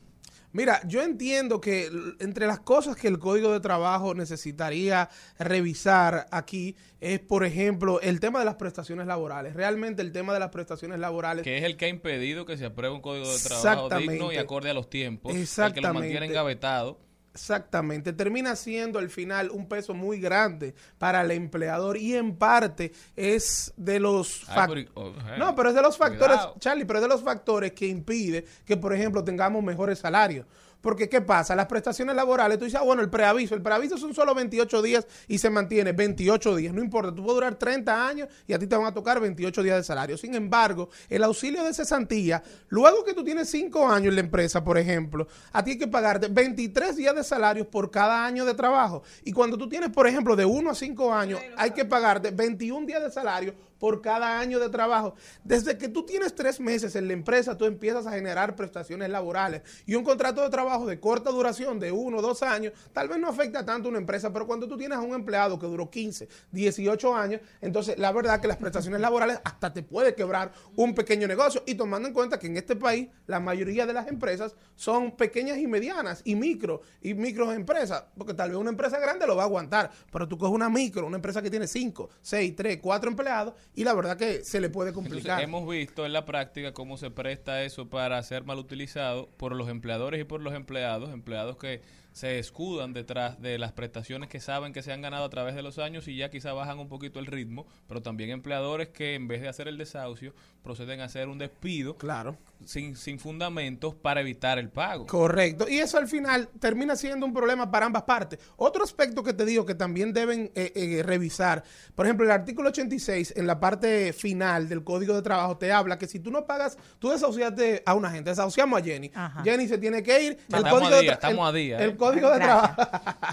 Mira, yo entiendo que entre las cosas que el Código de Trabajo necesitaría revisar aquí es, por ejemplo, el tema de las prestaciones laborales. Realmente el tema de las prestaciones laborales Que es el que ha impedido que se apruebe un Código de Trabajo Exactamente. digno y acorde a los tiempos. El que lo Exactamente. mantiene engavetado. Exactamente, termina siendo al final un peso muy grande para el empleador y en parte es de los Ay, fac- pero- oh, eh, No, pero es de los factores, cuidado. Charlie, pero es de los factores que impide que, por ejemplo, tengamos mejores salarios. Porque, ¿qué pasa? Las prestaciones laborales, tú dices, ah, bueno, el preaviso. El preaviso son solo 28 días y se mantiene 28 días. No importa, tú puedes durar 30 años y a ti te van a tocar 28 días de salario. Sin embargo, el auxilio de cesantía, luego que tú tienes 5 años en la empresa, por ejemplo, a ti hay que pagarte 23 días de salario por cada año de trabajo. Y cuando tú tienes, por ejemplo, de 1 a 5 años, hay que pagarte 21 días de salario por cada año de trabajo. Desde que tú tienes tres meses en la empresa, tú empiezas a generar prestaciones laborales. Y un contrato de trabajo de corta duración, de uno o dos años, tal vez no afecta tanto a una empresa, pero cuando tú tienes a un empleado que duró 15, 18 años, entonces la verdad que las prestaciones laborales hasta te puede quebrar un pequeño negocio. Y tomando en cuenta que en este país la mayoría de las empresas son pequeñas y medianas y micro y microempresas, porque tal vez una empresa grande lo va a aguantar, pero tú coges una micro, una empresa que tiene 5, 6, 3, 4 empleados y la verdad que se le puede Entonces, complicar. hemos visto en la práctica cómo se presta eso para ser mal utilizado por los empleadores y por los empleados, empleados que se escudan detrás de las prestaciones que saben que se han ganado a través de los años y ya quizá bajan un poquito el ritmo, pero también empleadores que en vez de hacer el desahucio proceden a hacer un despido Claro. sin, sin fundamentos para evitar el pago. Correcto. Y eso al final termina siendo un problema para ambas partes. Otro aspecto que te digo que también deben eh, eh, revisar, por ejemplo, el artículo 86 en la parte final del Código de Trabajo te habla que si tú no pagas, tú desahuciaste a una gente, desahuciamos a Jenny. Ajá. Jenny se tiene que ir. Estamos Código a de día, estamos el- a día, El eh. Código de Gracias.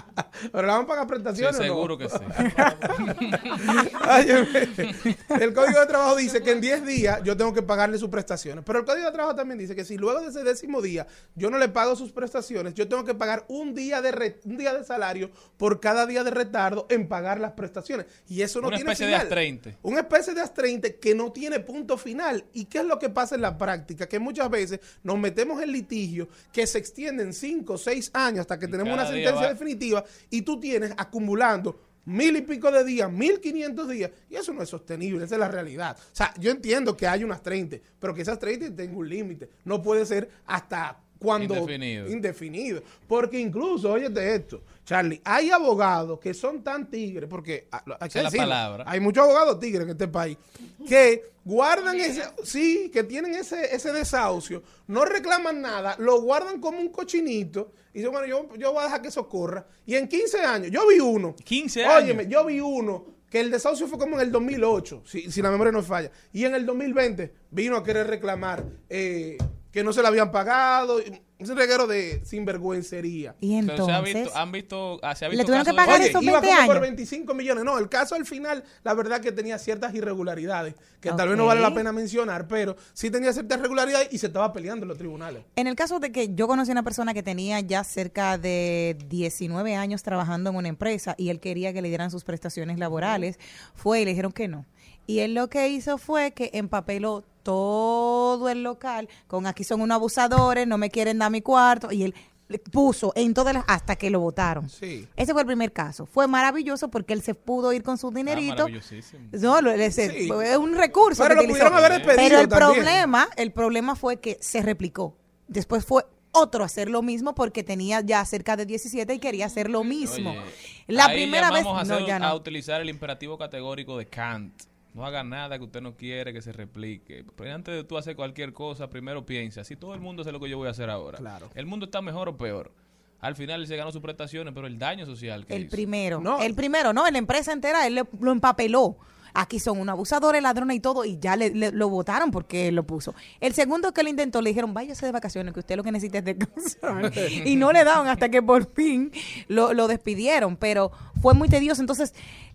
Pero le van a pagar Sí, prestaciones. ¿o no? seguro que sí. El Código de Trabajo dice que en 10 días yo tengo que pagarle sus prestaciones. Pero el Código de Trabajo también dice que si luego de ese décimo día yo no le pago sus prestaciones, yo tengo que pagar un día de re- un día de salario por cada día de retardo en pagar las prestaciones. Y eso no Una tiene especie de final. astreinte. Una especie de astreinte que no tiene punto final. ¿Y qué es lo que pasa en la práctica? Que muchas veces nos metemos en litigios que se extienden 5 o 6 años hasta que Y tenemos una sentencia va- definitiva y tú tienes acumulando mil y pico de días, mil quinientos días, y eso no es sostenible, esa es la realidad. O sea, yo entiendo que hay unas 30, pero que esas 30 tengan un límite, no puede ser hasta cuando Indefinido. indefinido. Porque incluso, óyete esto, Charlie, hay abogados que son tan tigres, porque ah, hay, que Esa es la decirlo, palabra. hay muchos abogados tigres en este país, que guardan ese, sí, que tienen ese, ese desahucio, no reclaman nada, lo guardan como un cochinito, y dicen, bueno, yo, yo voy a dejar que eso corra. Y en 15 años, yo vi uno. 15 años. Óyeme, yo vi uno que el desahucio fue como en el 2008, si, si la memoria no falla. Y en el 2020 vino a querer reclamar eh, que no se le habían pagado. es un reguero de sinvergüencería. Y Pero se ha entonces, visto, han visto, ah, se ha ¿Le visto tuvieron que de- pagar Oye, esos iba 20 como por años? 25 millones. No, el caso al final, la verdad que tenía ciertas irregularidades, que tal vez no vale la pena mencionar, pero sí tenía ciertas irregularidades y se estaba peleando en los tribunales. En el caso de que yo conocí a una persona que tenía ya cerca de 19 años trabajando en una empresa y él quería que le dieran sus prestaciones laborales, fue y le dijeron que no. Y él lo que hizo fue que empapeló todo el local con aquí son unos abusadores, no me quieren dar mi cuarto y él puso en todas las hasta que lo votaron. Sí. Ese fue el primer caso. Fue maravilloso porque él se pudo ir con su Ah, dinerito. maravillosísimo. No, lo- ese- Sí. es un recurso. Pero que lo utilizó. pudieron haber despedido Pero el también. problema, el problema fue que se replicó. Después fue otro a hacer lo mismo porque tenía ya cerca de 17 y quería hacer lo mismo. Oye, la ahí primera vez a, no, hacer- ya a no. utilizar el imperativo categórico de Kant. No haga nada que usted no quiere que se replique. Pero antes de tú hacer cualquier cosa, primero piensa. Si todo el mundo hace lo que yo voy a hacer ahora. Claro. El mundo está mejor o peor. Al final él se ganó sus prestaciones, pero el daño social que El hizo. primero, No. el primero, no, en la empresa entera él le- lo empapeló. Aquí son un abusadores, ladrones y todo, y ya le, le- lo votaron porque él lo puso. El segundo que lo intentó, le dijeron, váyase de vacaciones, que usted lo que necesita es descansar. y no le daban hasta que por fin lo, lo despidieron, pero fue muy tedioso. Entonces,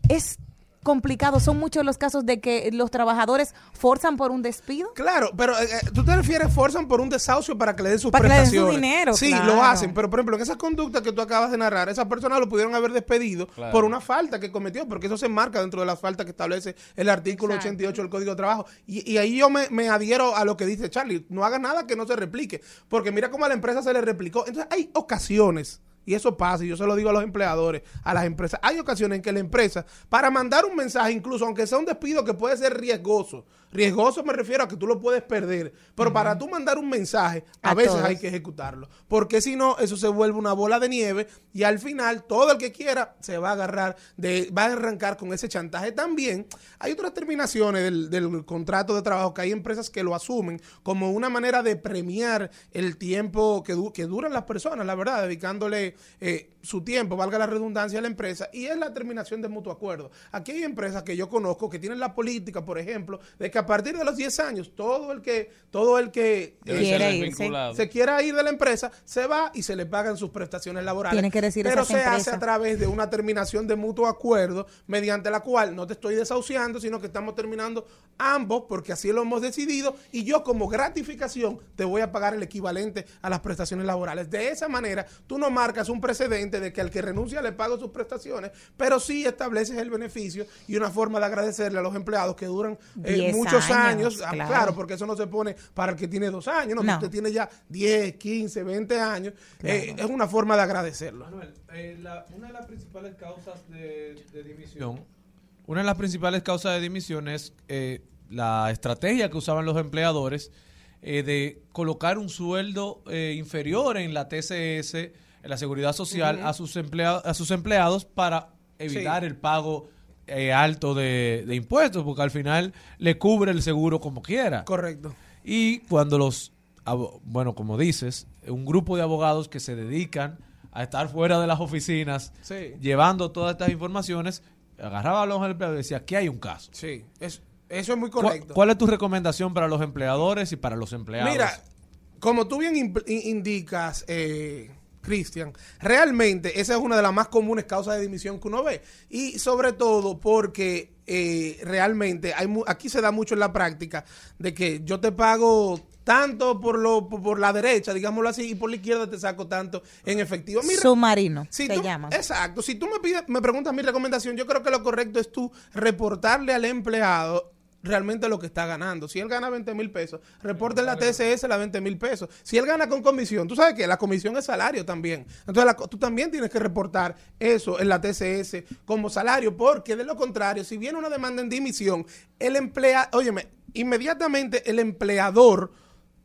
es complicado. Son muchos los casos de que los trabajadores forzan por un despido. Claro, pero eh, eh, tú te refieres, forzan por un desahucio para que le den sus Para que le den su prestaciones. dinero, Sí, claro. lo hacen, pero por ejemplo, en esa conducta que tú acabas de narrar, esas personas lo pudieron haber despedido Claro. por una falta que cometió, porque eso se marca dentro de las faltas que establece el artículo Exacto. 88 del Código de Trabajo. Y, y ahí yo me, me adhiero a lo que dice Charlie, no haga nada que no se replique, porque mira cómo a la empresa se le replicó. Entonces hay ocasiones. Y eso pasa, y yo se lo digo a los empleadores, a las empresas. Hay ocasiones en que la empresa, para mandar un mensaje, incluso aunque sea un despido que puede ser riesgoso, riesgoso me refiero a que tú lo puedes perder, pero para tú mandar un mensaje, a, A veces todos. hay que ejecutarlo. Porque si no, eso se vuelve una bola de nieve y al final todo el que quiera se va a agarrar, de, va a arrancar con ese chantaje. También hay otras terminaciones del, del contrato de trabajo que hay empresas que lo asumen como una manera de premiar el tiempo que, du- que duran las personas, la verdad, dedicándole eh, su tiempo, valga la redundancia, a la empresa, y es la terminación de mutuo acuerdo. Aquí hay empresas que yo conozco que tienen la política, por ejemplo, de que a partir de los 10 años, todo el que, todo el que eh, irse. se quiera ir de la empresa, se va y se le pagan sus prestaciones laborales. Tiene que decir Pero se hace a través de una terminación de mutuo acuerdo, mediante la cual no te estoy desahuciando, sino que estamos terminando ambos, porque así lo hemos decidido, y yo como gratificación te voy a pagar el equivalente a las prestaciones laborales. De esa manera, tú no marcas un precedente de que al que renuncia le pago sus prestaciones, pero sí estableces el beneficio y una forma de agradecerle a los empleados que duran eh, muchos años, años. Ah, claro. claro, porque eso no se pone para el que tiene dos años, no, No. usted tiene ya 10, 15, 20 años, eh, es una forma de agradecerlo. Manuel, eh, la- una de las principales causas de, de dimisión, una de las principales causas de dimisión es eh, la estrategia que usaban los empleadores eh, de colocar un sueldo eh, inferior en la TCS, la seguridad social, a sus empleados, a sus empleados para evitar Sí. el pago eh, alto de, de impuestos, porque al final le cubre el seguro como quiera. Correcto. Y cuando los, bueno, como dices, un grupo de abogados que se dedican a estar fuera de las oficinas, Sí. llevando todas estas informaciones, agarraba a los empleados y decía, aquí hay un caso. Sí, es, eso es muy ¿Cuál, correcto. cuál es tu recomendación para los empleadores y para los empleados? Mira, como tú bien indicas, eh, Cristian, realmente esa es una de las más comunes causas de dimisión que uno ve. Y sobre todo porque eh, realmente hay mu- aquí se da mucho en la práctica de que yo te pago tanto por lo por, la derecha, digámoslo así, y por la izquierda te saco tanto en efectivo. Mira, Submarino, Si se tú- llama. Exacto. Si tú me pides, me preguntas mi recomendación, yo creo que lo correcto es tú reportarle al empleado realmente lo que está ganando. Si él gana 20 mil pesos, reporte en la TSS la 20 mil pesos. Si él gana con comisión, tú sabes que la comisión es salario también. Entonces la tú también tienes que reportar eso en la TSS como salario, porque de lo contrario, si viene una demanda en dimisión, el emplea, óyeme, inmediatamente el empleador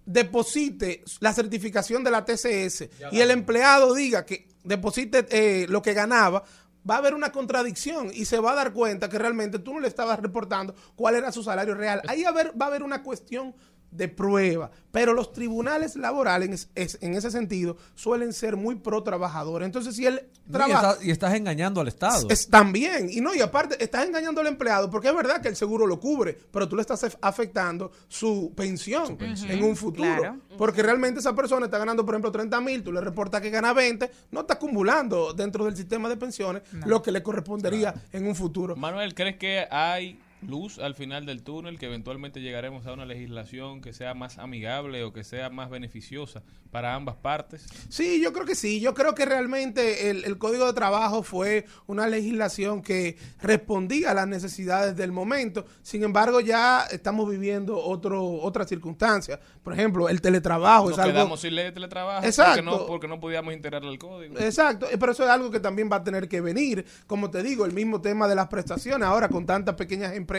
deposite la certificación de la TCS y el empleado diga que deposite eh, lo que ganaba, va a haber una contradicción y se va a dar cuenta que realmente tú no le estabas reportando cuál era su salario real. Ahí va a haber, va a haber una cuestión de prueba, pero los tribunales laborales en, es- en ese sentido suelen ser muy pro trabajadores. Entonces, si él No, y, trabaja... estás, y estás engañando al Estado. Es, también, y no, y aparte, estás engañando al empleado porque es verdad que el seguro lo cubre, pero tú le estás af- afectando su pensión, en un futuro. Claro. Porque realmente esa persona está ganando, por ejemplo, 30 mil, tú le reportas que gana 20, no está acumulando dentro del sistema de pensiones lo que le correspondería en un futuro. Manuel, ¿crees que hay luz al final del túnel, que eventualmente llegaremos a una legislación que sea más amigable o que sea más beneficiosa para ambas partes? Sí, yo creo que sí. Yo creo que realmente el, el Código de Trabajo fue una legislación que respondía a las necesidades del momento. Sin embargo, ya estamos viviendo otro, otras circunstancias. Por ejemplo, el teletrabajo Nos es algo... quedamos sin ley de teletrabajo Exacto. porque no, porque no podíamos integrarle el código. Exacto, eh, pero eso es algo que también va a tener que venir. Como te digo, el mismo tema de las prestaciones ahora con tantas pequeñas empresas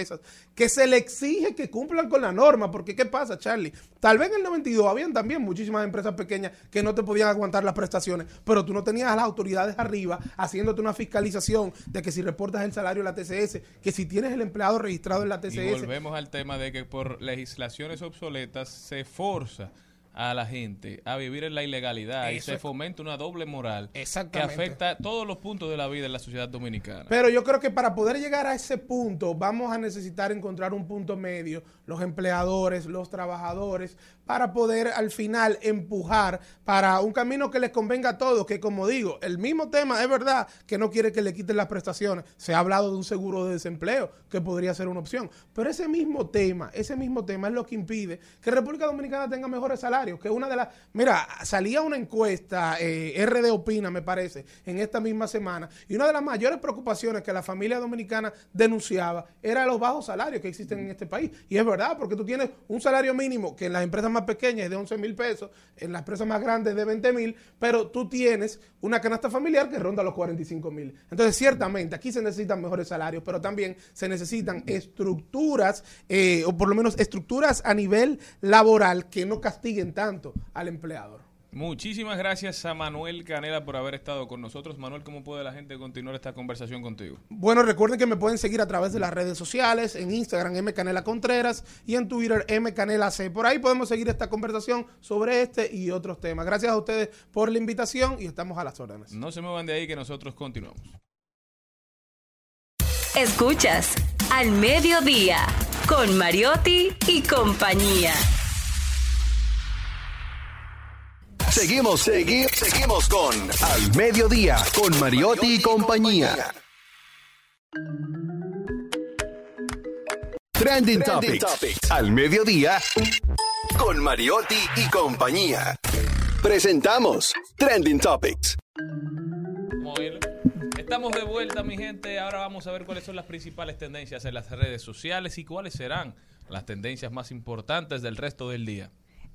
que se le exige que cumplan con la norma. Porque, ¿qué pasa, Charlie? Tal vez en el 92 habían también muchísimas empresas pequeñas que no te podían aguantar las prestaciones, pero tú no tenías a las autoridades arriba haciéndote una fiscalización de que si reportas el salario a la TCS, que si tienes el empleado registrado en la Y TCS. volvemos al tema de que por legislaciones obsoletas se forza a la gente a vivir en la ilegalidad y se fomenta una doble moral que afecta todos los puntos de la vida en la sociedad dominicana. Pero yo creo que para poder llegar a ese punto vamos a necesitar encontrar un punto medio, los empleadores, los trabajadores, para poder al final empujar para un camino que les convenga a todos, que como digo, el mismo tema es verdad que no quiere que le quiten las prestaciones. Se ha hablado de un seguro de desempleo, que podría ser una opción. Pero ese mismo tema, ese mismo tema es lo que impide que República Dominicana tenga mejores salarios, que una de las... Mira, salía una encuesta, eh, RD Opina me parece, en esta misma semana, y una de las mayores preocupaciones que la familia dominicana denunciaba era los bajos salarios que existen en este país. Y es verdad, porque tú tienes un salario mínimo que en las empresas más pequeñas es de 11 mil pesos, en las empresas más grandes de 20 mil, pero tú tienes una canasta familiar que ronda los 45 mil. Entonces, ciertamente, aquí se necesitan mejores salarios, pero también se necesitan estructuras, eh, o por lo menos estructuras a nivel laboral que no castiguen tanto al empleador. Muchísimas gracias a Manuel Canela por haber estado con nosotros. Manuel, ¿cómo puede la gente continuar esta conversación contigo? Bueno, recuerden que me pueden seguir a través de las redes sociales, en Instagram M Canela Contreras y en Twitter M Canela C. Por ahí podemos seguir esta conversación sobre este y otros temas. Gracias a ustedes por la invitación y estamos a las órdenes. No se muevan de ahí que nosotros continuamos. Escuchas Al Mediodía con Mariotti y compañía. Seguimos, seguimos, seguimos con Al Mediodía, con Mariotti y compañía. Trending, Topics. Al Mediodía, con Mariotti y compañía. Presentamos Trending Topics. Estamos de vuelta, mi gente. Ahora vamos a ver cuáles son las principales tendencias en las redes sociales y cuáles serán las tendencias más importantes del resto del día.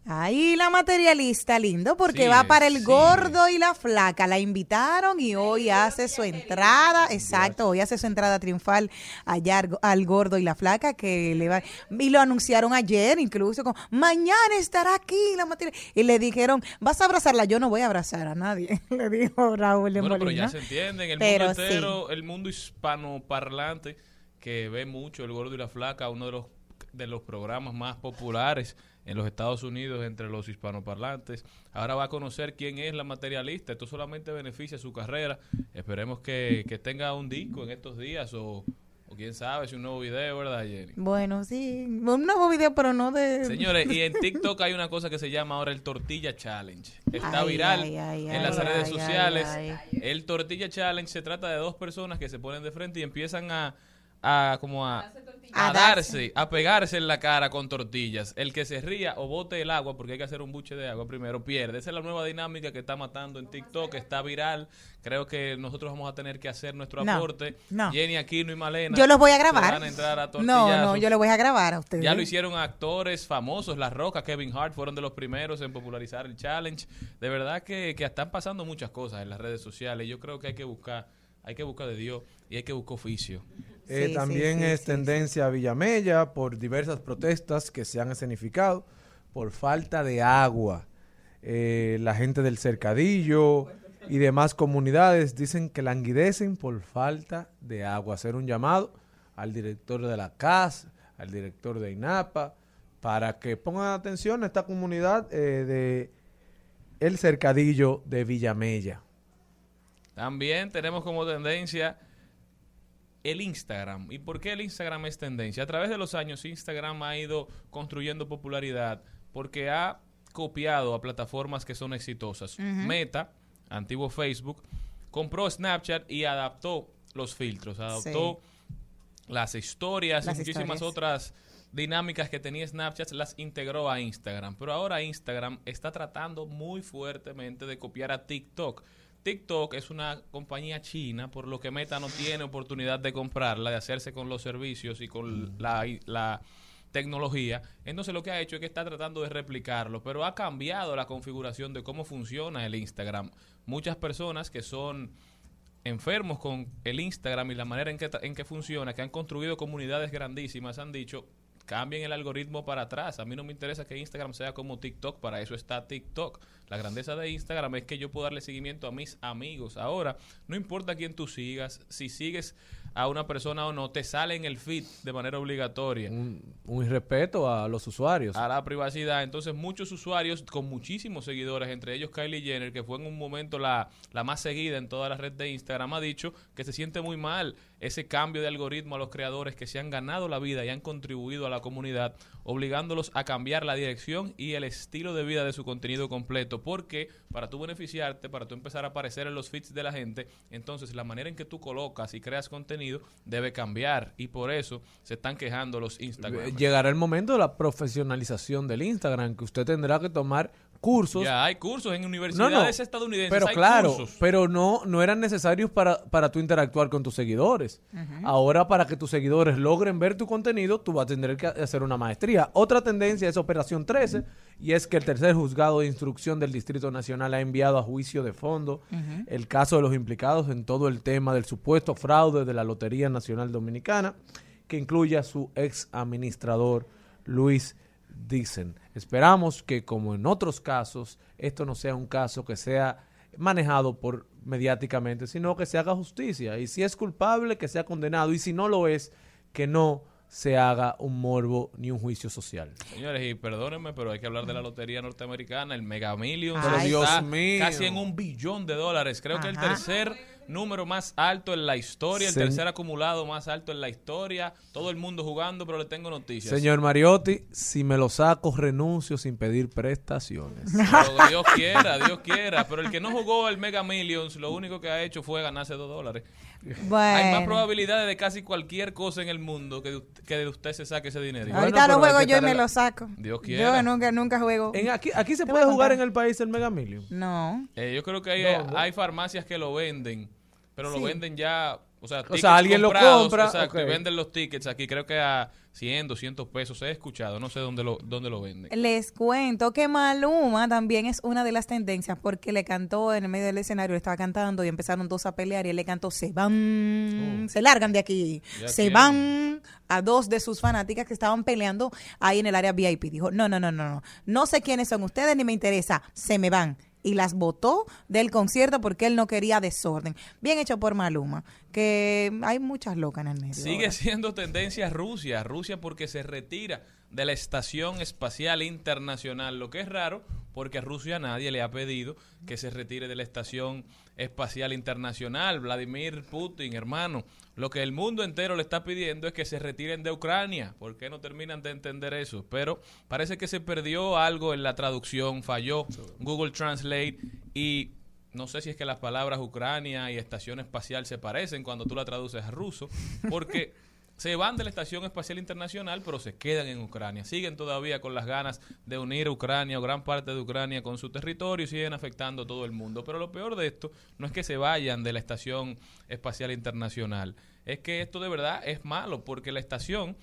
Ahí la materialista, lindo, porque va para el gordo y la flaca. La invitaron y hoy hace su entrada, exacto, hoy hace su entrada triunfal allá al- gordo y la flaca que le va y lo anunciaron ayer, incluso como mañana estará aquí la material y le dijeron vas a abrazarla, yo no voy a abrazar a nadie, le dijo Raúl de Bueno, pero ya se entiende. En el Pero mundo sí. entero, el mundo hispanoparlante, que ve mucho El Gordo y la Flaca, uno de los, de los programas más populares en los Estados Unidos entre los hispanoparlantes. Ahora va a conocer quién es la materialista. Esto solamente beneficia su carrera. Esperemos que, que tenga un disco en estos días o, o quién sabe si un nuevo video, ¿verdad, Jenny? Bueno, sí, un nuevo video, pero no de Señores, y en TikTok hay una cosa que se llama ahora el Tortilla Challenge. Está Ay, viral ay, ay, en las ay, redes ay, sociales. ay, El Tortilla Challenge se trata de dos personas que se ponen de frente y empiezan a, a como a, a darse, a pegarse en la cara con tortillas. El que se ría o bote el agua, porque hay que hacer un buche de agua primero, pierde. Esa es la nueva dinámica que está matando en TikTok, está viral. Creo que nosotros vamos a tener que hacer nuestro No, aporte. no. Jenny Aquino y Malena. Yo los voy a grabar. van a entrar a No, no, yo los voy a grabar a ustedes. Ya lo hicieron actores famosos, La Roca, Kevin Hart, fueron de los primeros en popularizar el challenge. De verdad que, que están pasando muchas cosas en las redes sociales. Yo creo que hay que buscar, hay que buscar de Dios y hay que buscar oficio. Eh, Sí, también sí, es sí, tendencia a Villamella por diversas protestas que se han escenificado por falta de agua. Eh, la gente del cercadillo, y demás comunidades dicen que languidecen por falta de agua. Hacer un llamado al director de la CAS, al director de INAPA, para que pongan atención a esta comunidad eh, de el cercadillo de Villamella. También tenemos como tendencia el Instagram. ¿Y por qué el Instagram es tendencia? A través de los años Instagram ha ido construyendo popularidad porque ha copiado a plataformas que son exitosas. Meta, antiguo Facebook, compró Snapchat y adaptó los filtros, adaptó las historias Las y muchísimas historias. otras dinámicas que tenía Snapchat las integró a Instagram. Pero ahora Instagram está tratando muy fuertemente de copiar a TikTok. TikTok es una compañía china, por lo que Meta no tiene oportunidad de comprarla, de hacerse con los servicios y con la, tecnología. Entonces lo que ha hecho es que está tratando de replicarlo, pero ha cambiado la configuración de cómo funciona el Instagram. Muchas personas que son enfermos con el Instagram y la manera en que, en que funciona, que han construido comunidades grandísimas, han dicho, cambien el algoritmo para atrás. A mí no me interesa que Instagram sea como TikTok, para eso está TikTok. La grandeza de Instagram es que yo puedo darle seguimiento a mis amigos. Ahora, no importa quién tú sigas, si sigues a una persona o no, te sale en el feed de manera obligatoria Un, un irrespeto a los usuarios. a la privacidad. Entonces, muchos usuarios con muchísimos seguidores, entre ellos Kylie Jenner, que fue en un momento la, la más seguida en toda la red de Instagram, ha dicho que se siente muy mal ese cambio de algoritmo a los creadores que se han ganado la vida y han contribuido a la comunidad, obligándolos a cambiar la dirección y el estilo de vida de su contenido completo. Porque para tú beneficiarte, para tú empezar a aparecer en los feeds de la gente, entonces la manera en que tú colocas y creas contenido debe cambiar. Y por eso se están quejando los Instagram. Llegará el momento de la profesionalización del Instagram, que usted tendrá que tomar cursos. Ya hay cursos en universidades no, estadounidenses. Pero hay claro, cursos. pero no, no eran necesarios para, para tú interactuar con tus seguidores. Ahora, para que tus seguidores logren ver tu contenido, tú vas a tener que hacer una maestría. Otra tendencia es Operación 13, y es que el tercer juzgado de instrucción del Distrito Nacional ha enviado a juicio de fondo el caso de los implicados en todo el tema del supuesto fraude de la Lotería Nacional Dominicana, que incluye a su ex administrador Luis dicen. Esperamos que como en otros casos, esto no sea un caso que sea manejado por mediáticamente, sino que se haga justicia. Y si es culpable, que sea condenado. Y si no lo es, que no se haga un morbo ni un juicio social. Señores, y perdónenme, pero hay que hablar de la lotería norteamericana, el Mega Millions. Dios mío. Casi en un billón de dólares. Creo que el tercer número más alto en la historia, el tercer acumulado más alto en la historia. Todo el mundo jugando, pero le tengo noticias. Señor Mariotti, si me lo saco, renuncio sin pedir prestaciones. Pero Dios quiera, Dios quiera. Pero el que no jugó el Mega Millions, lo único que ha hecho fue ganarse dos dólares. Bueno. Hay más probabilidades de casi cualquier cosa en el mundo que de, usted- que de usted se saque ese dinero. Bueno, Ahorita lo juego yo y me lo saco. Dios Yo quiera. que nunca, nunca juego. En aquí, aquí se puede jugar en el país el Mega Million. No. Eh, yo creo que hay, hay farmacias que lo venden, pero lo venden ya, o sea, tickets sea, alguien lo compra, exacto, venden los tickets aquí, creo que a 100, 200 pesos, he escuchado, no sé dónde lo, dónde lo venden. Les cuento que Maluma también es una de las tendencias porque le cantó en el medio del escenario, le estaba cantando y empezaron dos a pelear y él le cantó se van, se largan de aquí, Oh. Se quieren. van a dos de sus fanáticas que estaban peleando ahí en el área VIP. Dijo, no, no, no, no, no, no sé quiénes son ustedes ni me interesa, se me van. Y las votó del concierto porque él no quería desorden. Bien hecho por Maluma, que hay muchas locas en el medio. Sigue ahora. siendo tendencia Rusia, Rusia porque se retira de la Estación Espacial Internacional, lo que es raro porque a Rusia nadie le ha pedido que se retire de la Estación Espacial Internacional. Vladimir Putin, hermano, lo que el mundo entero le está pidiendo es que se retiren de Ucrania. ¿Por qué no terminan de entender eso? Pero parece que se perdió algo en la traducción, falló Google Translate y no sé si es que las palabras Ucrania y estación espacial se parecen cuando tú la traduces a ruso, porque se van de la Estación Espacial Internacional, pero se quedan en Ucrania. Siguen todavía con las ganas de unir Ucrania o gran parte de Ucrania con su territorio y siguen afectando a todo el mundo. Pero lo peor de esto no es que se vayan de la Estación Espacial Internacional, es que esto de verdad es malo, porque la estación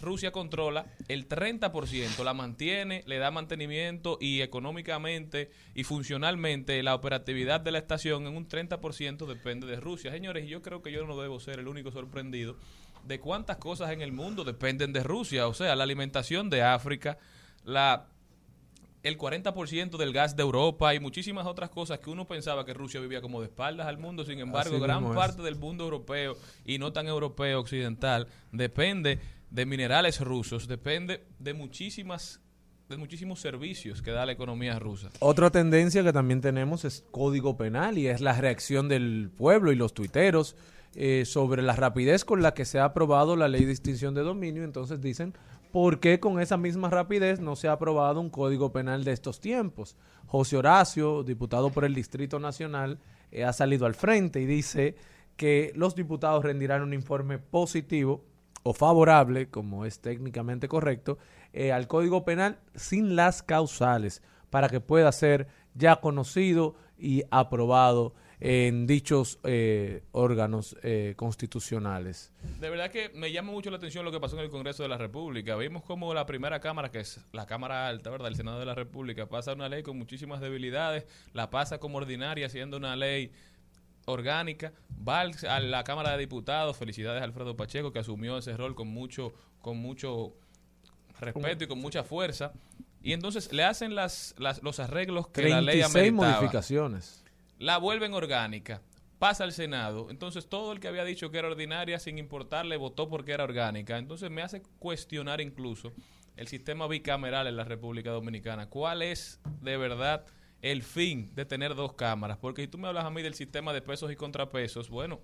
Rusia controla el 30%, la mantiene, le da mantenimiento y económicamente y funcionalmente la operatividad de la estación en un 30% depende de Rusia. Señores, yo creo que yo no debo ser el único sorprendido de cuántas cosas en el mundo dependen de Rusia. O sea, la alimentación de África, la el 40% del gas de Europa y muchísimas otras cosas que uno pensaba que Rusia vivía como de espaldas al mundo. Sin embargo, Así gran es. parte del mundo europeo y no tan europeo occidental depende de minerales rusos, depende de muchísimas de muchísimos servicios que da la economía rusa. Otra tendencia que también tenemos es código penal y es la reacción del pueblo y los tuiteros eh, sobre la rapidez con la que se ha aprobado la ley de extinción de dominio. Entonces dicen, ¿por qué con esa misma rapidez no se ha aprobado un código penal de estos tiempos? José Horacio, diputado por el Distrito Nacional, eh, ha salido al frente y dice que los diputados rendirán un informe positivo o favorable, como es técnicamente correcto, eh, al Código Penal sin las causales, para que pueda ser ya conocido y aprobado en dichos eh, órganos eh, constitucionales. De verdad que me llama mucho la atención lo que pasó en el Congreso de la República. Vimos como la primera Cámara, que es la Cámara Alta, ¿verdad? El Senado de la República, pasa una ley con muchísimas debilidades, la pasa como ordinaria, siendo una ley orgánica, va al- a la Cámara de Diputados, felicidades a Alfredo Pacheco, que asumió ese rol con mucho, con mucho respeto y con mucha fuerza. Y entonces le hacen las, las- los arreglos que la ley 36 ameritaba modificaciones. La vuelven orgánica, pasa al Senado, entonces todo el que había dicho que era ordinaria, sin importarle, votó porque era orgánica. Entonces me hace cuestionar incluso el sistema bicameral en la República Dominicana. ¿Cuál es de verdad el fin de tener dos cámaras? Porque si tú me hablas a mí del sistema de pesos y contrapesos, bueno,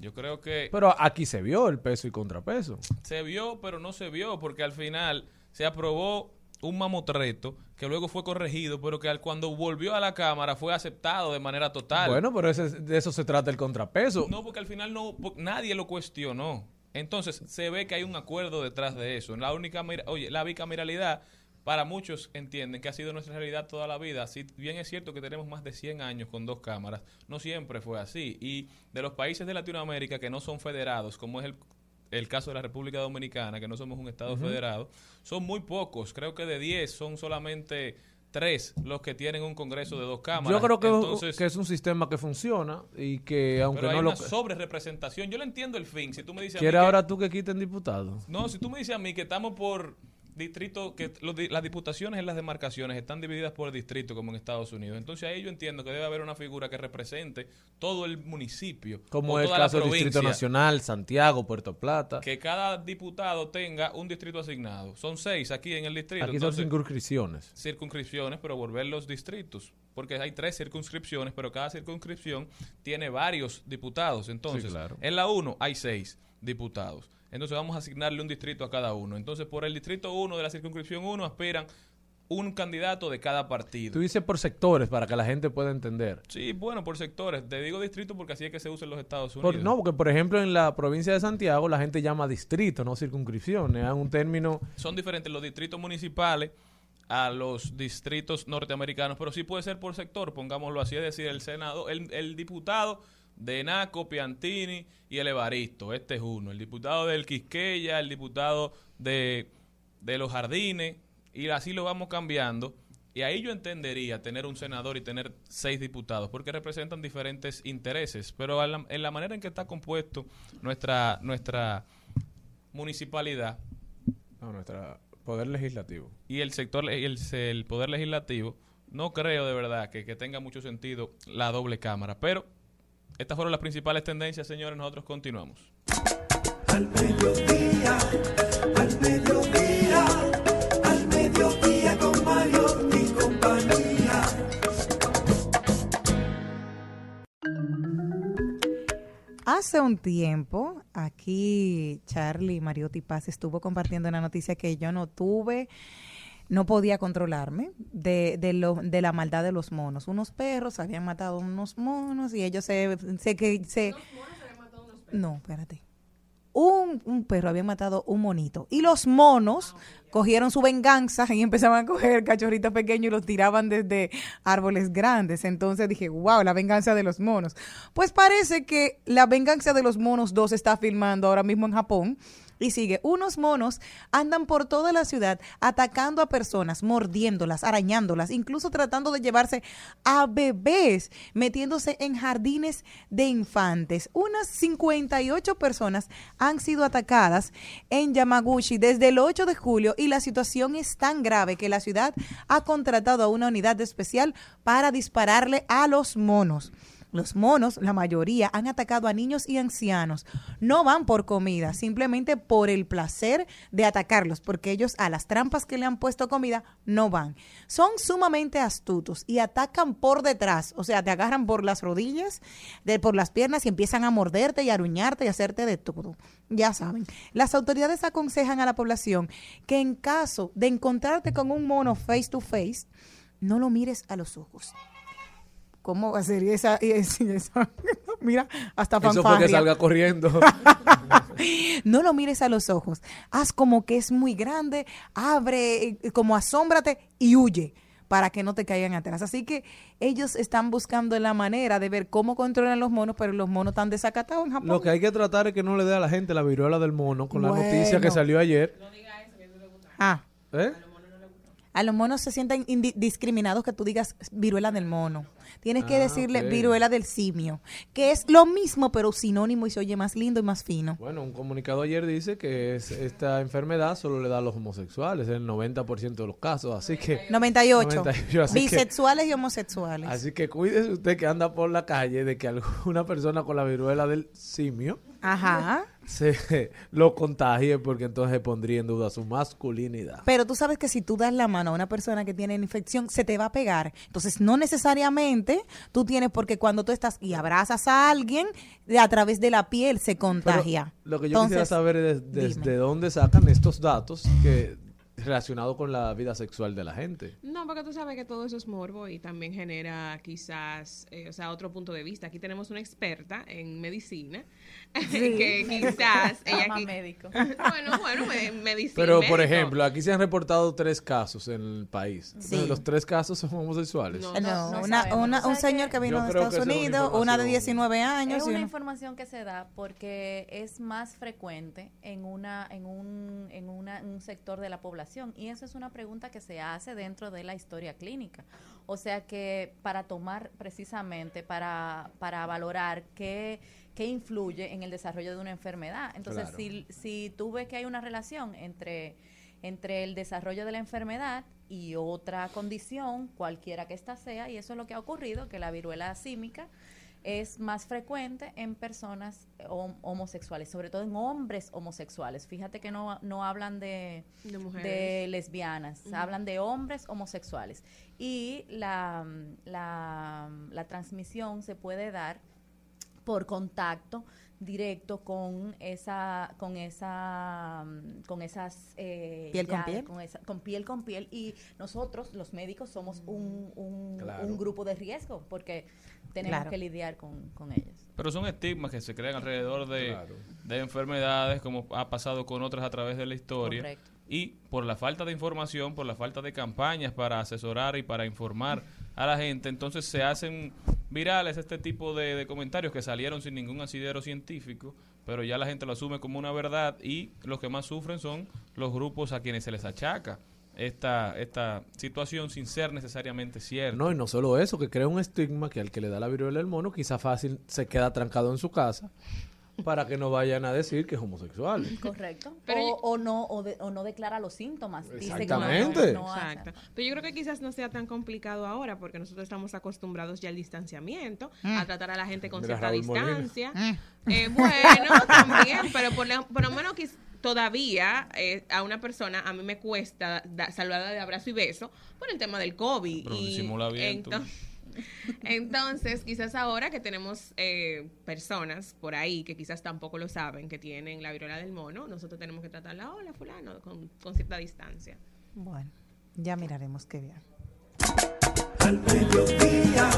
yo creo que Pero aquí se vio el peso y contrapeso. se vio, pero no se vio, porque al final se aprobó un mamotreto que luego fue corregido, pero que al, cuando volvió a la Cámara fue aceptado de manera total. Bueno, pero ese- de eso se trata el contrapeso. No, porque al final no, nadie lo cuestionó. Entonces se ve que hay un acuerdo detrás de eso. La única, oye, la bicameralidad para muchos entienden que ha sido nuestra realidad toda la vida. Si bien es cierto que tenemos más de 100 años con dos cámaras, no siempre fue así. Y de los países de Latinoamérica que no son federados, como es el, el caso de la República Dominicana, que no somos un Estado federado, son muy pocos. Creo que de 10 son solamente tres los que tienen un Congreso de dos cámaras. Yo creo que, Entonces, que es un sistema que funciona y que aunque pero hay no lo... una sobre-representación. Yo le entiendo el fin. Si tú me dices a mí ¿Quiere que- ahora tú que quiten diputados? No, si tú me dices a mí que estamos por distrito, que los las diputaciones en las demarcaciones están divididas por distrito, como en Estados Unidos. Entonces ahí yo entiendo que debe haber una figura que represente todo el municipio. Como o el caso del Distrito. Nacional, Santiago, Puerto Plata. Que cada diputado tenga un distrito asignado. Son seis aquí en el distrito. Aquí son Entonces, circunscripciones. circunscripciones, pero volver los distritos. Porque hay tres circunscripciones, pero cada circunscripción tiene varios diputados. Entonces, claro. en la 1 hay seis diputados. Entonces vamos a asignarle un distrito a cada uno. Entonces, por el distrito 1 de la circunscripción 1 aspiran un candidato de cada partido. Tú dices por sectores para que la gente pueda entender. Sí, bueno, por sectores. Te digo distrito porque así es que se usa en los Estados Por- Unidos. no, porque por ejemplo en la provincia de Santiago la gente llama distrito, no circunscripción. Es un término... son diferentes los distritos municipales a los distritos norteamericanos, pero sí puede ser por sector, pongámoslo así, es decir, el senador, el, el diputado de Naco, Piantini y el Evaristo, este es uno, el diputado del Quisqueya, el diputado de, de los Jardines, y así lo vamos cambiando. Y ahí yo entendería tener un senador y tener seis diputados, porque representan diferentes intereses. Pero la- en la manera en que está compuesto nuestra, nuestra municipalidad, No, nuestro poder legislativo. y el sector el, el poder legislativo no creo de verdad que, que tenga mucho sentido la doble cámara pero estas fueron las principales tendencias señores nosotros continuamos Al mediodía, al mediodía, al mediodía con Mario y compañía. Hace un tiempo, aquí Charlie Mariotti Paz estuvo compartiendo una noticia que yo no tuve, no podía controlarme, de, de, lo, de la maldad de los monos. Unos perros habían matado unos monos y ellos se... se, que, se no, espérate. Un, un perro había matado un monito. Y los monos cogieron su venganza y empezaban a coger cachorritos pequeños y los tiraban desde árboles grandes. Entonces dije, wow, la venganza de los monos. Pues parece que la venganza de los monos 2 está filmando ahora mismo en Japón. Y sigue, unos monos andan por toda la ciudad atacando a personas, mordiéndolas, arañándolas, incluso tratando de llevarse a bebés, metiéndose en jardines de infantes. Unas 58 personas han sido atacadas en Yamaguchi desde el 8 de julio y la situación es tan grave que la ciudad ha contratado a una unidad especial para dispararle a los monos. Los monos, la mayoría, han atacado a niños y ancianos. No van por comida, simplemente por el placer de atacarlos, porque ellos a las trampas que le han puesto comida no van. Son sumamente astutos y atacan por detrás, o sea, te agarran por las rodillas, de, por las piernas y empiezan a morderte y aruñarte y hacerte de todo. Ya saben, las autoridades aconsejan a la población que en caso de encontrarte con un mono face to face, no lo mires a los ojos. ¿Cómo va a ser esa? esa- esa- Mira, hasta Eso fue que fanfarria. salga corriendo. No lo mires a los ojos. Haz como que es muy grande, abre, eh, como asómbrate y huye para que no te caigan atrás. Así que ellos están buscando la manera de ver cómo controlan los monos, pero los monos están desacatados en Japón. Lo que hay que tratar es que no le dé a la gente la viruela del mono con la noticia que salió ayer. Ah, ¿Eh? A los monos se sienten discriminados que tú digas viruela del mono. Tienes que Ah, decirle viruela del simio, que es lo mismo, pero sinónimo y se oye más lindo y más fino. Bueno, un comunicado ayer dice que es- esta enfermedad solo le da a los homosexuales, en el 90% de los casos, así que... 98. 98, así que- Bisexuales y homosexuales. Así que cuídese usted que anda por la calle de que alguna persona con la viruela del simio Ajá. se lo contagie porque entonces pondría en duda su masculinidad. Pero tú sabes que si tú das la mano a una persona que tiene infección, se te va a pegar. Entonces, no necesariamente tú tienes, porque cuando tú estás y abrazas a alguien, a través de la piel se Pero contagia. lo que yo quisiera Entonces, saber es desde dónde sacan estos datos que relacionados con la vida sexual de la gente. No, porque tú sabes que todo eso es morbo y también genera quizás, eh, o sea, otro punto de vista. Aquí tenemos una experta en medicina que quizás ella Ama aquí- médico. bueno, bueno, me- medicina. Pero, por médico. ejemplo, aquí se han reportado tres casos en el país. Sí. Los tres casos son homosexuales. No, No, no una- una- O sea un señor que- vino de Estados una Unidos, una de información- 19 años. Es y una una- información que se da porque es más frecuente en una en un en una- un sector de la población y eso es una pregunta que se hace dentro de la historia clínica. O sea que para tomar precisamente para para valorar qué qué influye en el desarrollo de una enfermedad. Entonces, Claro. si si tú ves que hay una relación entre entre el desarrollo de la enfermedad y otra condición, cualquiera que ésta sea, y eso es lo que ha ocurrido, que la viruela símica es más frecuente en personas hom- homosexuales, sobre todo en hombres homosexuales. Fíjate que no, no hablan de, de lesbianas, hablan de hombres homosexuales. Y la, la, la transmisión se puede dar por contacto directo con esa con esa con esas eh, ¿Piel con piel? con esa- con piel con piel y nosotros los médicos somos un, un, Claro. un grupo de riesgo porque tenemos Claro. que lidiar con, con ellos Pero son estigmas que se crean alrededor de, Claro. de enfermedades, como ha pasado con otras a través de la historia. Correcto. Y por la falta de información, por la falta de campañas para asesorar y para informar a la gente, entonces se hacen virales este tipo de, comentarios que salieron sin ningún asidero científico, pero ya la gente lo asume como una verdad y los que más sufren son los grupos a quienes se les achaca esta, esta situación sin ser necesariamente cierta. No, y no solo eso, que crea un estigma que al que le da la viruela del mono, quizá fácil se queda trancado en su casa para que no vayan a decir que es homosexual. correcto Pero o, yo- o no o, de- o no declara los síntomas Dice que no- Exactamente. no. Exacto. Pero yo creo que quizás no sea tan complicado ahora porque nosotros estamos acostumbrados ya al distanciamiento, Mm. a tratar a la gente con Mira, cierta Raúl distancia. Eh, bueno, también, pero por, lo- por lo menos quiz- todavía eh, a una persona a mí me cuesta da- saludarla de abrazo y beso por el tema del COVID. Pero y disimula bien entonces, entonces, quizás ahora que tenemos eh, personas por ahí que quizás tampoco lo saben, que tienen la viruela del mono, nosotros tenemos que tratarla, hola fulano, con, con cierta distancia. Bueno, ya miraremos qué bien. Al mediodía,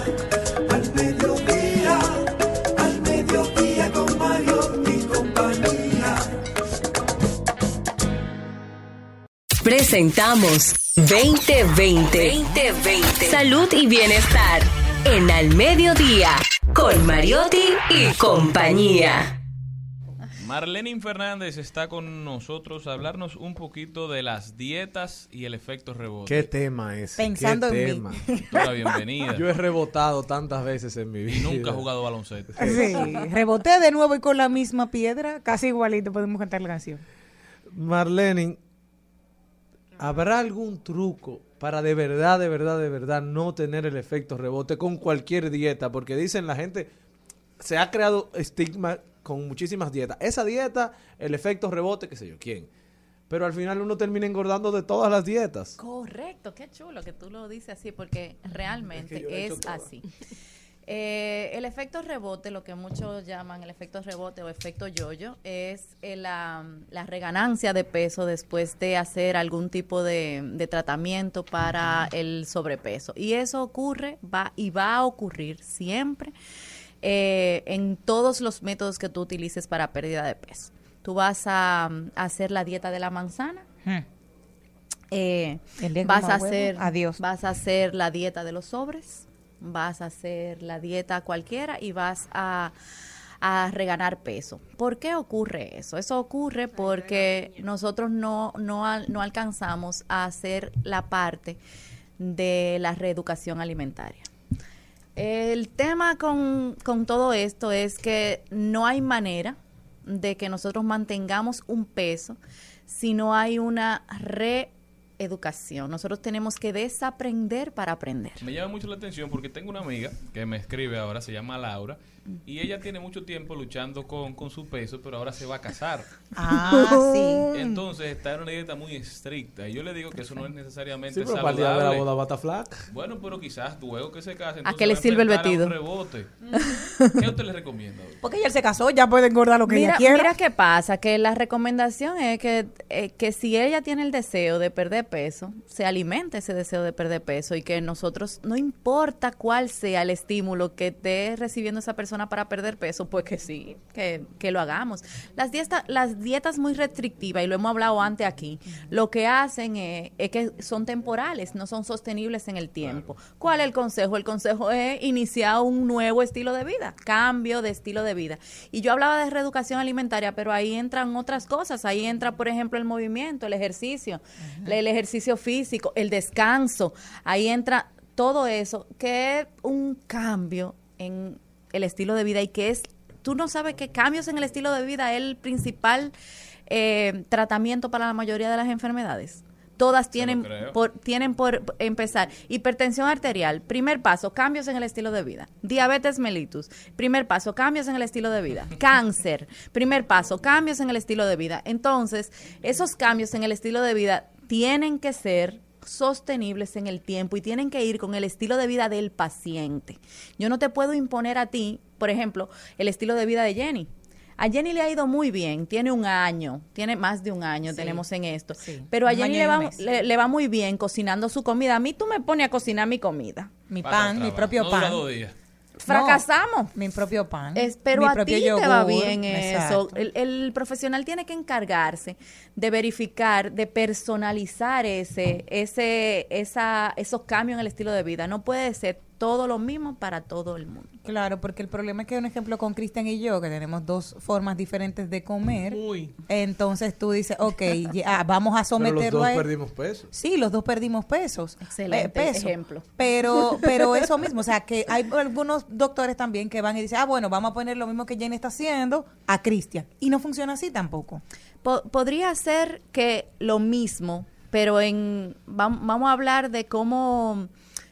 al mediodía, al mediodía con Mario Presentamos 2020. 2020. Salud y bienestar. En Al Mediodía. Con Mariotti y compañía. Marlenin Fernández está con nosotros a hablarnos un poquito de las dietas y el efecto rebote. ¿Qué tema es? Pensando ¿Qué en mí. tema? Bienvenida. Yo he rebotado tantas veces en mi vida. Y nunca he jugado baloncesto. Sí, reboté de nuevo y con la misma piedra, casi igualito podemos cantar la canción. Marlene, ¿habrá algún truco para de verdad, de verdad, de verdad no tener el efecto rebote con cualquier dieta? Porque dicen la gente, se ha creado estigma con muchísimas dietas. Esa dieta, el efecto rebote, qué sé yo, ¿quién? Pero al final uno termina engordando de todas las dietas. Correcto, qué chulo que tú lo dices así, porque realmente es, toda. así. Eh, el efecto rebote, lo que muchos llaman el efecto rebote o efecto yoyo, es eh, la, la reganancia de peso después de hacer algún tipo de, de tratamiento para el sobrepeso. Y eso ocurre va y va a ocurrir siempre eh, en todos los métodos que tú utilices para pérdida de peso. Tú vas a, hacer la dieta de la manzana. eh, El vas a hacer adiós. vas a hacer la dieta de los sobres vas a hacer la dieta cualquiera y vas a, a reganar peso. ¿Por qué ocurre eso? Eso ocurre porque nosotros no, no, no alcanzamos a hacer la parte de la reeducación alimentaria. El tema con, con todo esto es que no hay manera de que nosotros mantengamos un peso si no hay una reeducación. Nosotros tenemos que desaprender para aprender. Me llama mucho la atención porque tengo una amiga que me escribe ahora, se llama Laura, y ella tiene mucho tiempo luchando con, con su peso, pero ahora se va a casar. Ah, sí. Entonces está en una dieta muy estricta. Y yo le digo que eso no es necesariamente Sí, pero para el día de la saludable. boda bata flaca. Bueno, pero quizás luego que se case. ¿A qué le sirve el un vestido? rebote. ¿Qué usted le recomienda? Porque ella se casó, ya puede engordar lo que Mira, ella quiera. mira qué pasa, que la recomendación es que, eh, que si ella tiene el deseo de perder peso, se alimente ese deseo de perder peso y que nosotros, no importa cuál sea el estímulo que esté recibiendo esa persona para perder peso, pues que sí, que, que lo hagamos. Las, dieta- las dietas muy restrictivas, y lo hemos hablado antes aquí, lo que hacen es, es que son temporales, no son sostenibles en el tiempo. ¿Cuál es el consejo? El consejo es iniciar un nuevo estilo de vida, cambio de estilo de vida. Y yo hablaba de reeducación alimentaria, pero ahí entran otras cosas. Ahí entra, por ejemplo, el movimiento, el ejercicio, el ejercicio físico, el descanso. Ahí entra todo eso, que es un cambio en el estilo de vida y que es, tú no sabes que cambios en el estilo de vida es el principal eh, tratamiento para la mayoría de las enfermedades. Todas tienen por, tienen por empezar. Hipertensión arterial, primer paso, cambios en el estilo de vida. Diabetes mellitus, primer paso, cambios en el estilo de vida. Cáncer, primer paso, cambios en el estilo de vida. Entonces, esos cambios en el estilo de vida tienen que ser sostenibles en el tiempo y tienen que ir con el estilo de vida del paciente. Yo no te puedo imponer a ti, por ejemplo, el estilo de vida de Jenny. A Jenny le ha ido muy bien, tiene un año, tiene más de un año, Sí, tenemos en esto. sí, Pero a Jenny le va, mes. le, le va muy bien cocinando su comida. A mí tú me pones a cocinar mi comida. Mi pan, mi propio No pan. Fracasamos. Mi propio pan. Es, pero mi a ti te va bien eso. El, el profesional tiene que encargarse de verificar, de personalizar ese, ese, esa, esos cambios en el estilo de vida. No puede ser todo lo mismo para todo el mundo. Claro, porque el problema es que un ejemplo con Cristian y yo, que tenemos dos formas diferentes de comer, Uy. entonces tú dices, ok, ya, vamos a Pero los someterlo dos a él. perdimos peso. Sí, los dos perdimos pesos. Excelente Eh, peso. ejemplo. Pero, pero eso mismo, o sea, que hay algunos doctores también que van y dicen, ah, bueno, vamos a poner lo mismo que Jenny está haciendo a Cristian. Y no funciona así tampoco. Po- podría ser que lo mismo, pero en vam- vamos a hablar de cómo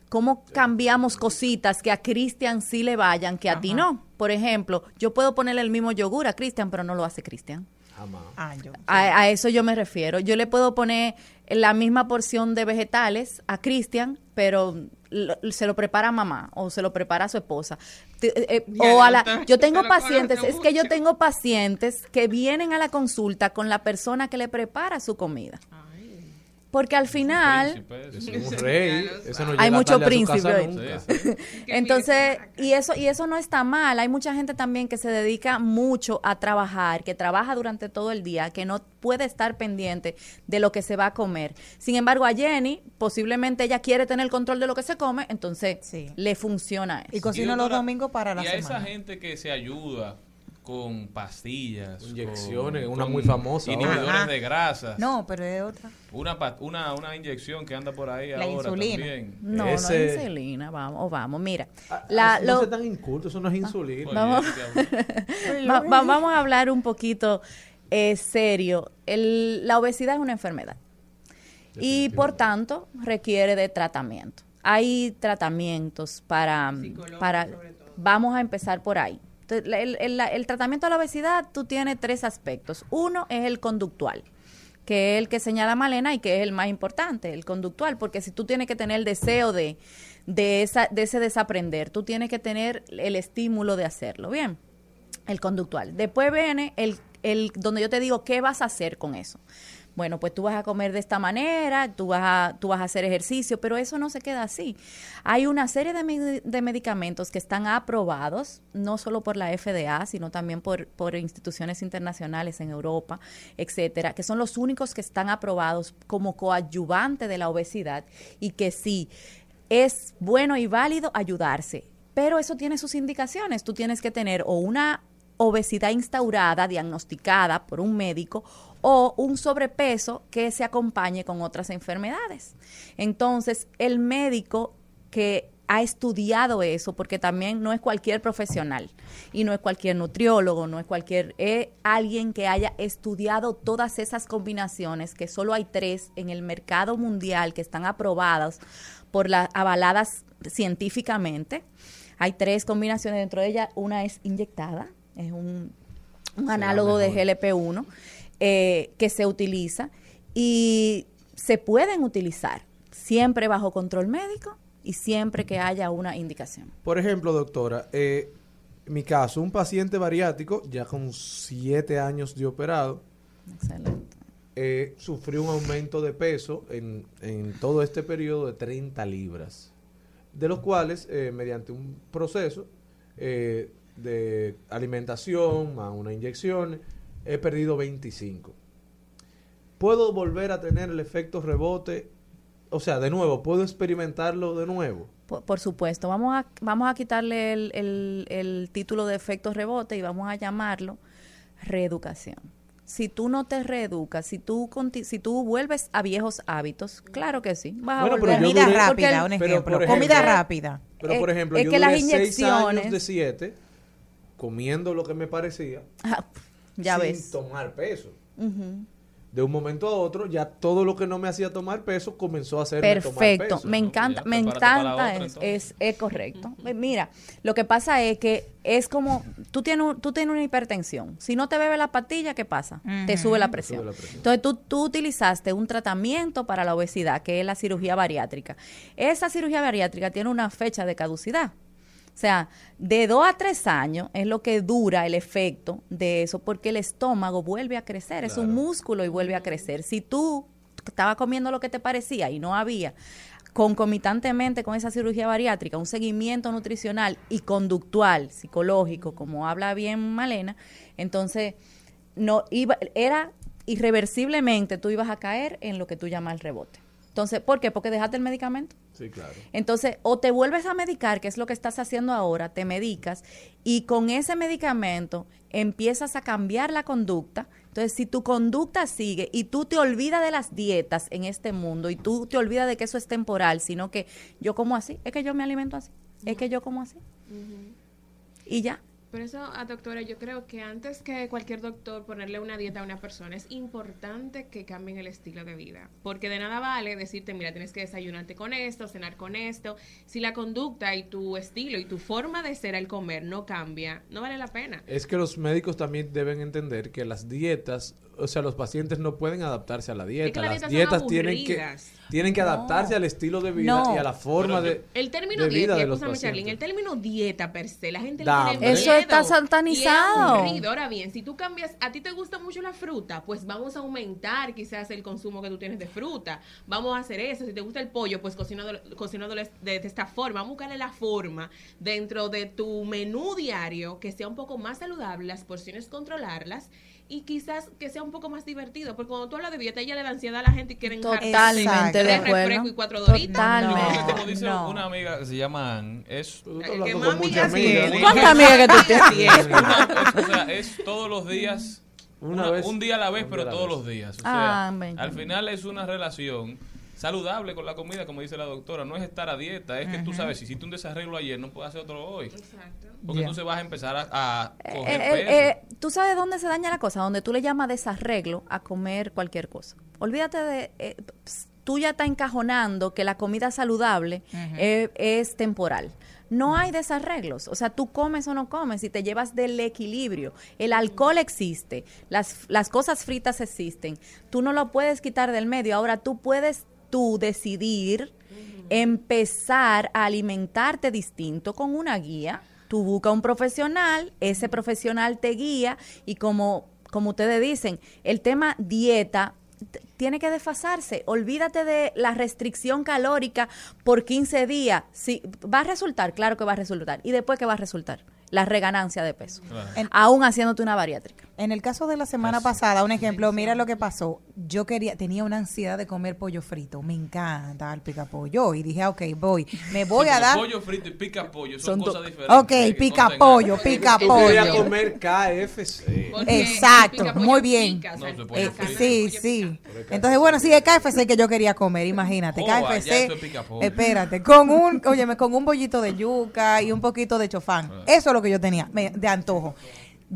cómo cambiamos cositas que a Cristian sí le vayan, que a ti no. Por ejemplo, yo puedo ponerle el mismo yogur a Cristian, pero no lo hace Cristian. Ah. A, a eso yo me refiero. Yo le puedo poner la misma porción de vegetales a Cristian, pero lo- se lo prepara mamá o se lo prepara su esposa. Te- eh, eh, o a la, yo tengo pacientes, es que yo tengo pacientes que vienen a la consulta con la persona que le prepara su comida. Porque al final... Príncipe, Eso sí. es un rey. Eso no Hay mucho príncipe casa hoy. nunca. Sí, sí. Entonces, y eso, y eso no está mal. Hay mucha gente también que se dedica mucho a trabajar, que trabaja durante todo el día, que no puede estar pendiente de lo que se va a comer. Sin embargo, a Jenny, posiblemente ella quiere tener el control de lo que se come, entonces Sí. le funciona Y eso. Y los doctora, domingos para la y a esa semana. gente que se ayuda con pastillas, Inyecciones, con- una con muy famosa inhibidores de grasas. No, pero es otra. Una, una, una inyección que anda por ahí La ahora insulina. también. No, Ese- no es insulina, vamos, vamos, mira. Ah, La- ah, no lo- se tan inculto, eso no es insulina. Vamos. Va- va- vamos a hablar un poquito eh, serio. El- la obesidad es una enfermedad y por tanto requiere de tratamiento. Hay tratamientos para, para vamos a empezar por ahí. El, el tratamiento de la obesidad, tú tienes tres aspectos. Uno es el conductual, que es el que señala Malena y que es el más importante, el conductual, porque si tú tienes que tener el deseo de, de, esa, de ese desaprender, tú tienes que tener el estímulo de hacerlo. Bien, el conductual. Después viene el, el donde yo te digo qué vas a hacer con eso. Bueno, pues tú vas a comer de esta manera, tú vas a, tú vas a hacer ejercicio, pero eso no se queda así. Hay una serie de, de medicamentos que están aprobados, no solo por la FDA, sino también por, por instituciones internacionales en Europa, etcétera, que son los únicos que están aprobados como coadyuvante de la obesidad y que sí es bueno y válido ayudarse. Pero eso tiene sus indicaciones. Tú tienes que tener o una obesidad instaurada, diagnosticada por un médico, o un sobrepeso que se acompañe con otras enfermedades. Entonces, el médico que ha estudiado eso, porque también no es cualquier profesional y no es cualquier nutriólogo, no es cualquier, es alguien que haya estudiado todas esas combinaciones, que solo hay tres en el mercado mundial que están aprobadas por las avaladas científicamente. Hay tres combinaciones dentro de ellas, una es inyectada, es un, un análogo de mejor. GLP-1 eh, que se utiliza y se pueden utilizar siempre bajo control médico y siempre que haya una indicación. Por ejemplo, doctora, eh, en mi caso, un paciente bariátrico, ya con siete años de operado, Excelente. eh, sufrió un aumento de peso en, en todo este periodo de 30 libras, de los cuales, eh, mediante un proceso eh, de alimentación más una inyección, he perdido 25. ¿Puedo volver a tener el efecto rebote? O sea, de nuevo, ¿puedo experimentarlo de nuevo? Por, por supuesto, vamos a, vamos a quitarle el, el- el título de efecto rebote y vamos a llamarlo reeducación. Si tú no te reeducas, si tú, conti- si tú vuelves a viejos hábitos, claro que sí. Vas a volver. Comida duré- rápida, el- un pero, ejemplo. por Comida ejemplo- rápida. Pero, por ejemplo, es yo que las duré seis inyecciones- años de siete comiendo lo que me parecía Ah, ya sin ves. tomar peso. De un momento a otro, ya todo lo que no me hacía tomar peso comenzó a hacerme tomar Perfecto, peso. me ¿no? encanta, me encanta otra, es, es correcto. Mira, lo que pasa es que es como, tú tienes, un- tú tienes una hipertensión, si no te bebes la pastilla, ¿qué pasa? Te sube la presión. sube la presión. Entonces tú, tú utilizaste un tratamiento para la obesidad, que es la cirugía bariátrica. Esa cirugía bariátrica tiene una fecha de caducidad. O sea, de dos a tres años es lo que dura el efecto de eso, porque el estómago vuelve a crecer, es un músculo y vuelve a crecer. Si tú estabas comiendo lo que te parecía y no había concomitantemente con esa cirugía bariátrica, un seguimiento nutricional y conductual, psicológico, como habla bien Malena, entonces no iba, era irreversiblemente tú ibas a caer en lo que tú llamas el rebote. Entonces, ¿por qué? Porque dejaste el medicamento. Sí, claro. Entonces, o te vuelves a medicar, que es lo que estás haciendo ahora, te medicas y con ese medicamento empiezas a cambiar la conducta. Entonces, si tu conducta sigue y tú te olvidas de las dietas en este mundo y tú te olvidas de que eso es temporal, sino que yo como así, es que yo me alimento así, es que yo como así. Y ya. Por eso, a doctora, yo creo que antes que cualquier doctor ponerle una dieta a una persona, es importante que cambien el estilo de vida. Porque de nada vale decirte, mira, tienes que desayunarte con esto, cenar con esto. Si la conducta y tu estilo y tu forma de ser al comer no cambia, no vale la pena. Es que los médicos también deben entender que las dietas, o sea, los pacientes no pueden adaptarse a la dieta. las las dietas tienen que, tienen que No. adaptarse al estilo de vida No. y a la forma Bueno, de, El término de vida dieta, de y los. Charlene, el término dieta per se, la gente Da le tiene. Eso miedo está es satanizado. Ahora bien, si tú cambias, a ti te gusta mucho la fruta, pues vamos a aumentar quizás el consumo que tú tienes de fruta. Vamos a hacer eso. Si te gusta el pollo, pues cocinándolo, cocinándolo de, de esta forma. Vamos a buscarle la forma dentro de tu menú diario que sea un poco más saludable, las porciones controlarlas y quizás que sea un poco más divertido, porque cuando tú hablas de dieta, ella le da ansiedad a la gente y quieren Totalmente de tres acuerdo. refrescos y cuatro creo que como dice No. una amiga que se llama Ann, es... Más amigas tiene. ¿Cuántas amigas que tú tienes? O sea, es todos los días, Una una- vez- un día a la vez, pero todos vez. los días. O Ah, sea, al final es una relación saludable con la comida, como dice la doctora. No es estar a dieta, es que tú sabes, si hiciste un desarreglo ayer, no puedes hacer otro hoy. Exacto. Porque Ya. entonces vas a empezar a, a Eh, coger eh, peso. eh, tú sabes dónde se daña la cosa, donde tú le llamas desarreglo a comer cualquier cosa. Olvídate de, eh, tú ya estás encajonando que la comida saludable eh, es temporal. No hay desarreglos, o sea, tú comes o no comes y te llevas del equilibrio. El alcohol existe, las, las cosas fritas existen, tú no lo puedes quitar del medio. Ahora tú puedes tú decidir empezar a alimentarte distinto con una guía. Tú buscas un profesional, ese profesional te guía y como, como ustedes dicen, el tema dieta tiene que desfasarse. Olvídate de la restricción calórica por 15 días. Sí, va a resultar, claro que va a resultar. ¿Y después qué va a resultar? La reganancia de peso. En- Aún haciéndote una bariátrica. En el caso de la semana pasada, un ejemplo, mira lo que pasó. Yo quería, tenía una ansiedad de comer pollo frito. Me encanta el pica pollo. Y dije, ah, ok, voy. Me voy Sí, a dar. pollo frito y pica pollo son, cosas diferentes. Ok, que pica pollo, pica Tú querías pollo. comer KFC. Porque Exacto, el pollo muy bien. pica, o sea, No, Eh, sí, pollo sí. Entonces, bueno, sí, es KFC que yo quería comer, imagínate. Oh, ya KFC. eso es picapollo. Espérate, con un, óyeme, con un bollito de yuca y un poquito de chofán. Ah. Eso es lo que yo tenía de antojo.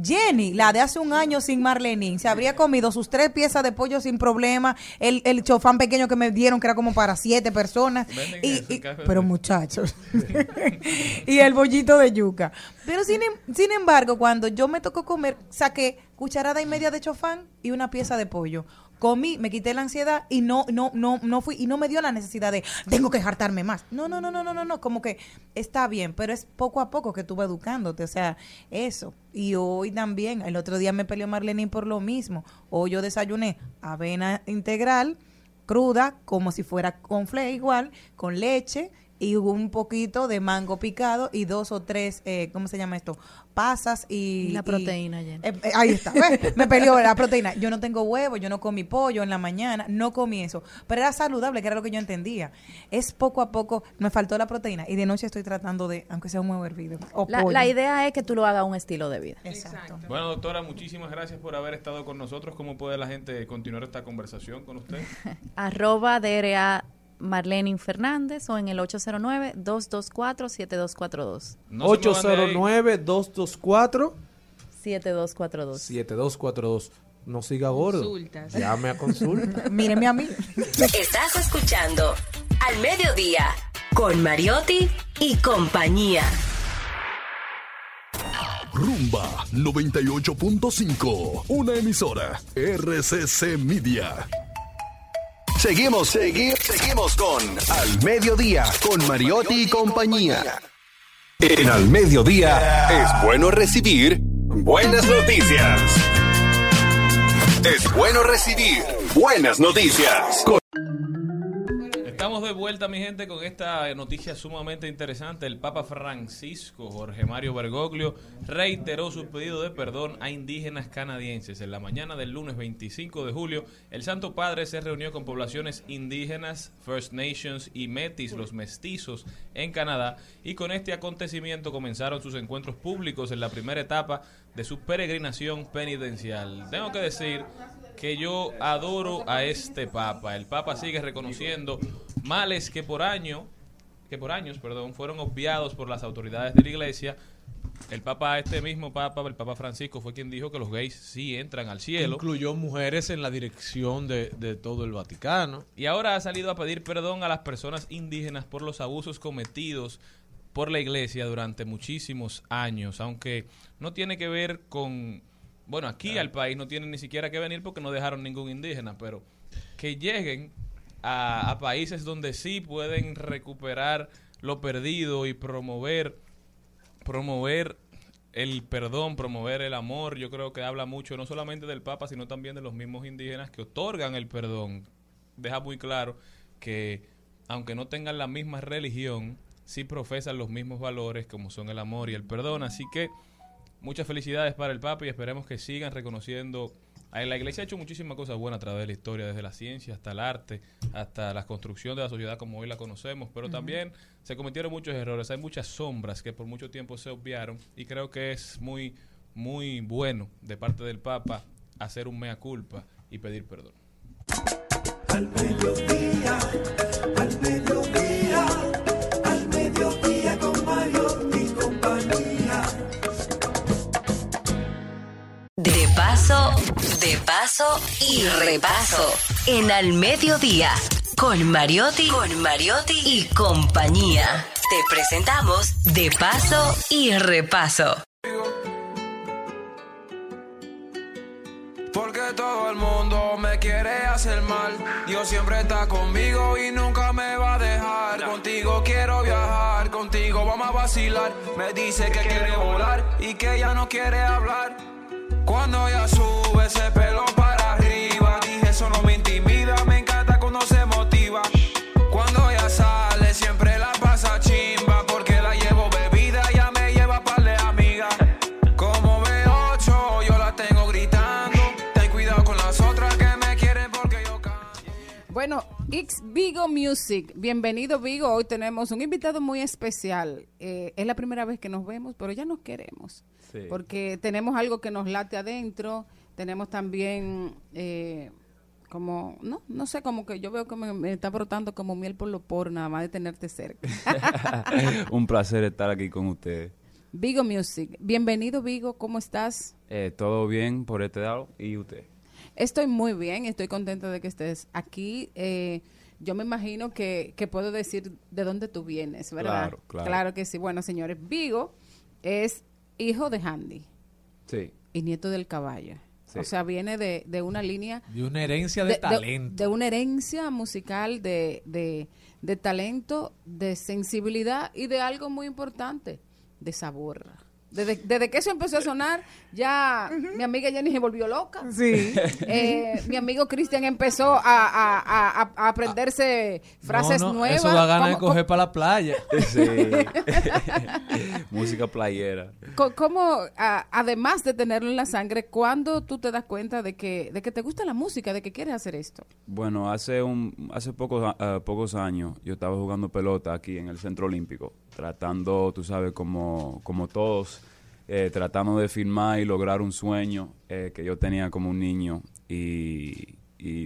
Jenny, la de hace un año sin Marlenín, se habría comido sus tres piezas de pollo sin problema, el, el chofán pequeño que me dieron, que era como para siete personas. Y- pero muchachos. y el bollito de yuca. Pero sin, em- sin embargo, cuando yo me tocó comer, saqué cucharada y media de chofán y una pieza de pollo. Comí, me quité la ansiedad y no, no, no, no fui, y no me dio la necesidad de tengo que jartarme más. No, no, no, no, no, no, no, como que está bien, pero es poco a poco que tú vas educándote, o sea, eso. Y hoy también, el otro día me peleó Marlene por lo mismo. Hoy yo desayuné avena integral, cruda, como si fuera con igual, con leche y un poquito de mango picado y dos o tres, eh, ¿cómo se llama esto? Pasas y... La y- proteína, Jenny. eh, eh, ahí está, me peleó la proteína. Yo no tengo huevo, yo no comí pollo en la mañana, no comí eso. Pero era saludable, que era lo que yo entendía. Es poco a poco, me faltó la proteína y de noche estoy tratando de, aunque sea un huevo hervido. O La, pollo. la idea es que tú lo hagas un estilo de vida. Exacto. Bueno, doctora, muchísimas gracias por haber estado con nosotros. ¿Cómo puede la gente continuar esta conversación con usted? Arroba DRA Marlene Fernández o en el 809-224-7242. No se muevan de ahí. 809-224. 7242. 7242. No siga gordo. Consultas. Llame a consulta. Mírenme a mí. Estás escuchando Al Mediodía con Mariotti y compañía. Rumba 98.5. Una emisora. RCC Media. Seguimos, seguimos, seguimos con Al Mediodía, con Mariotti y compañía. En Al Mediodía es bueno recibir buenas noticias. Es bueno recibir buenas noticias. Con- Estamos de vuelta, mi gente, con esta noticia sumamente interesante. El Papa Francisco Jorge Mario Bergoglio reiteró su pedido de perdón a indígenas canadienses. En la mañana del lunes 25 de julio, el Santo Padre se reunió con poblaciones indígenas, First Nations y Metis, los mestizos, en Canadá. Y con este acontecimiento comenzaron sus encuentros públicos en la primera etapa de su peregrinación penitencial. Tengo que decir que yo adoro a este papa. El papa sigue reconociendo males que por año, que por años, perdón, fueron obviados por las autoridades de la iglesia. El papa, este mismo papa, el papa Francisco, fue quien dijo que los gays sí entran al cielo. Incluyó mujeres en la dirección de, de todo el Vaticano. Y ahora ha salido a pedir perdón a las personas indígenas por los abusos cometidos por la iglesia durante muchísimos años, aunque no tiene que ver con, bueno, aquí al país no tienen ni siquiera que venir porque no dejaron ningún indígena, pero que lleguen a, países donde sí pueden recuperar lo perdido y promover, promover el perdón, promover el amor, yo creo que habla mucho no solamente del Papa, sino también de los mismos indígenas que otorgan el perdón. Deja muy claro que aunque no tengan la misma religión, sí profesan los mismos valores como son el amor y el perdón. Así que muchas felicidades para el Papa y esperemos que sigan reconociendo. La iglesia ha hecho muchísimas cosas buenas a través de la historia, desde la ciencia hasta el arte, hasta la construcción de la sociedad como hoy la conocemos, pero también se cometieron muchos errores, hay muchas sombras que por mucho tiempo se obviaron y creo que es muy, muy bueno de parte del Papa hacer un mea culpa y pedir perdón. Al mediodía, al mediodía, paso, de paso y repaso. En Al Mediodía, con Mariotti, con Mariotti y compañía. Te presentamos De paso y repaso. Porque todo el mundo me quiere hacer mal. Dios siempre está conmigo y nunca me va a dejar. Contigo quiero viajar, contigo vamos a vacilar. Me dice que quiere volar y que ya no quiere hablar. Cuando ella sube ese pelo para arriba, dije eso no me intimida. Me encanta cuando se motiva. Cuando ella sale, siempre la pasa chimba. Porque la llevo bebida, ya me lleva par de amigas. Como B8, yo la tengo gritando. Ten cuidado con las otras que me quieren porque yo Bueno, X Vigo Music. Bienvenido, Vigo. Hoy tenemos un invitado muy especial. Eh, es la primera vez que nos vemos, pero ya nos queremos. Sí. Porque tenemos algo que nos late adentro. Tenemos también, eh, como, no, no sé, como que yo veo que me, me está brotando como miel por los poros, nada más de tenerte cerca. Un placer estar aquí con ustedes. Vigo Music. Bienvenido, Vigo. ¿Cómo estás? Eh, ¿Todo bien por este lado? ¿Y usted? Estoy muy bien, estoy contenta de que estés aquí. Eh, yo me imagino que, que puedo decir de dónde tú vienes, ¿verdad? Claro, claro. que sí. Bueno, señores, Vigo es hijo de Handy Sí. y nieto del caballo. Sí. O sea, viene de, de una línea... De una herencia de, talento. De, una herencia musical, de, de, de talento, de sensibilidad y de algo muy importante, de sabor. Desde, desde que eso empezó a sonar, ya mi amiga Jenny se volvió loca. Sí. Eh, mi amigo Cristian empezó a, a- a- a- a aprenderse frases No, no, nuevas. Eso da ganas de ¿Cómo- coger para la playa. Sí. Música playera. ¿Cómo, a- además de tenerlo en la sangre, cuándo tú te das cuenta de que, de que te gusta la música, de que quieres hacer esto? Bueno, hace un hace pocos a- ah, pocos años yo estaba jugando pelota aquí en el Centro Olímpico, tratando, tú sabes, como, como todos, eh, tratando de firmar y lograr un sueño eh, que yo tenía como un niño. Y,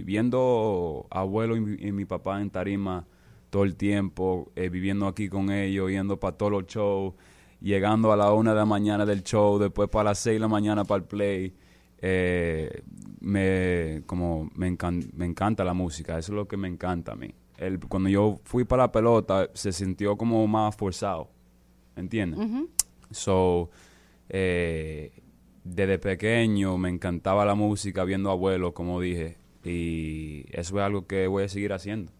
viendo abuelo y, mi- papá en tarima todo el tiempo, eh, viviendo aquí con ellos, yendo para todos los shows, llegando a la una de la mañana del show, después para las seis de la mañana para el play me como me, encan- me encanta la música, eso es lo que me encanta a mí. El, cuando yo fui para la pelota se sintió como más forzado, ¿entiendes? So, eh, desde pequeño me encantaba la música, viendo abuelos, como dije, y eso es algo que voy a seguir haciendo,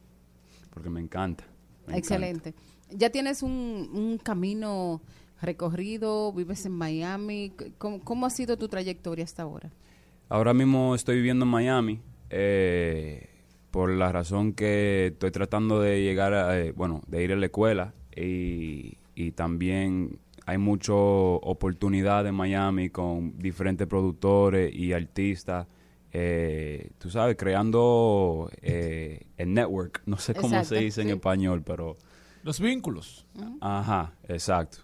porque me encanta. me encanta. Excelente. ¿Ya tienes un, un camino recorrido? ¿Vives en Miami? ¿Cómo, cómo ha sido tu trayectoria hasta ahora? Ahora mismo estoy viviendo en Miami eh, por la razón que estoy tratando de llegar a, eh, bueno, de ir a la escuela y, y también hay mucha oportunidad en Miami con diferentes productores y artistas. eh, tú sabes, creando eh, el network, no sé cómo Exacto, se dice en español, pero... Los vínculos. Ajá, exacto.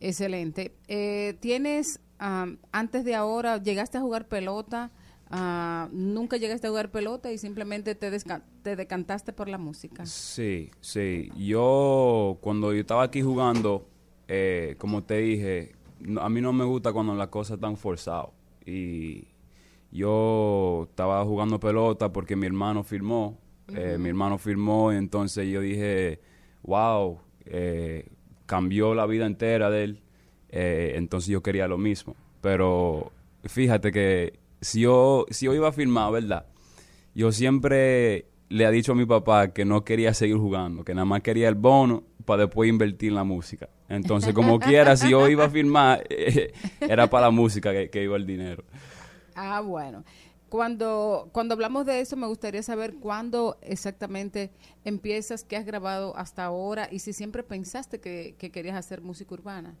Excelente. Eh, ¿Tienes, am, antes de ahora, llegaste a jugar pelota? Ah, ¿Nunca llegaste a jugar pelota y simplemente te, te decantaste por la música? Sí, sí. Yo, cuando yo estaba aquí jugando, eh, como te dije, no- a mí no me gusta cuando las cosas están forzadas. Y yo estaba jugando pelota porque mi hermano firmó. eh, mi hermano firmó y entonces yo dije, wow, eh, cambió la vida entera de él. entonces yo quería lo mismo. Pero fíjate que si yo, si yo iba a firmar, ¿verdad? yo siempre le he dicho a mi papá que no quería seguir jugando, que nada más quería el bono para después invertir en la música. Entonces, como quiera, si yo iba a firmar, eh, era para la música que, que iba el dinero. Ah, bueno. Cuando, cuando hablamos de eso, me gustaría saber cuándo exactamente empiezas, qué has grabado hasta ahora y si siempre pensaste que, que querías hacer música urbana.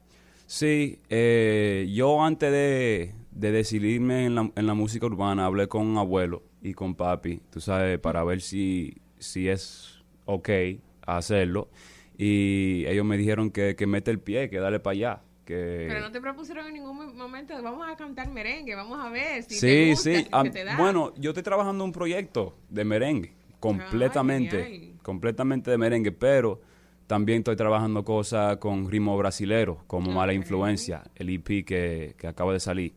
Sí, eh, yo antes de, de decidirme en la, en la música urbana hablé con abuelo y con papi, tú sabes, para ver si, si es ok hacerlo. Y ellos me dijeron que, que mete el pie, que dale para allá. Que... Pero no te propusieron en ningún mo- momento, vamos a cantar merengue, vamos a ver si te Sí, gusta, sí. si te da. bueno, yo estoy trabajando un proyecto de merengue, completamente, completamente de merengue, pero también estoy trabajando cosas con ritmo brasilero, como Mala Influencia, el EP que, que acaba de salir.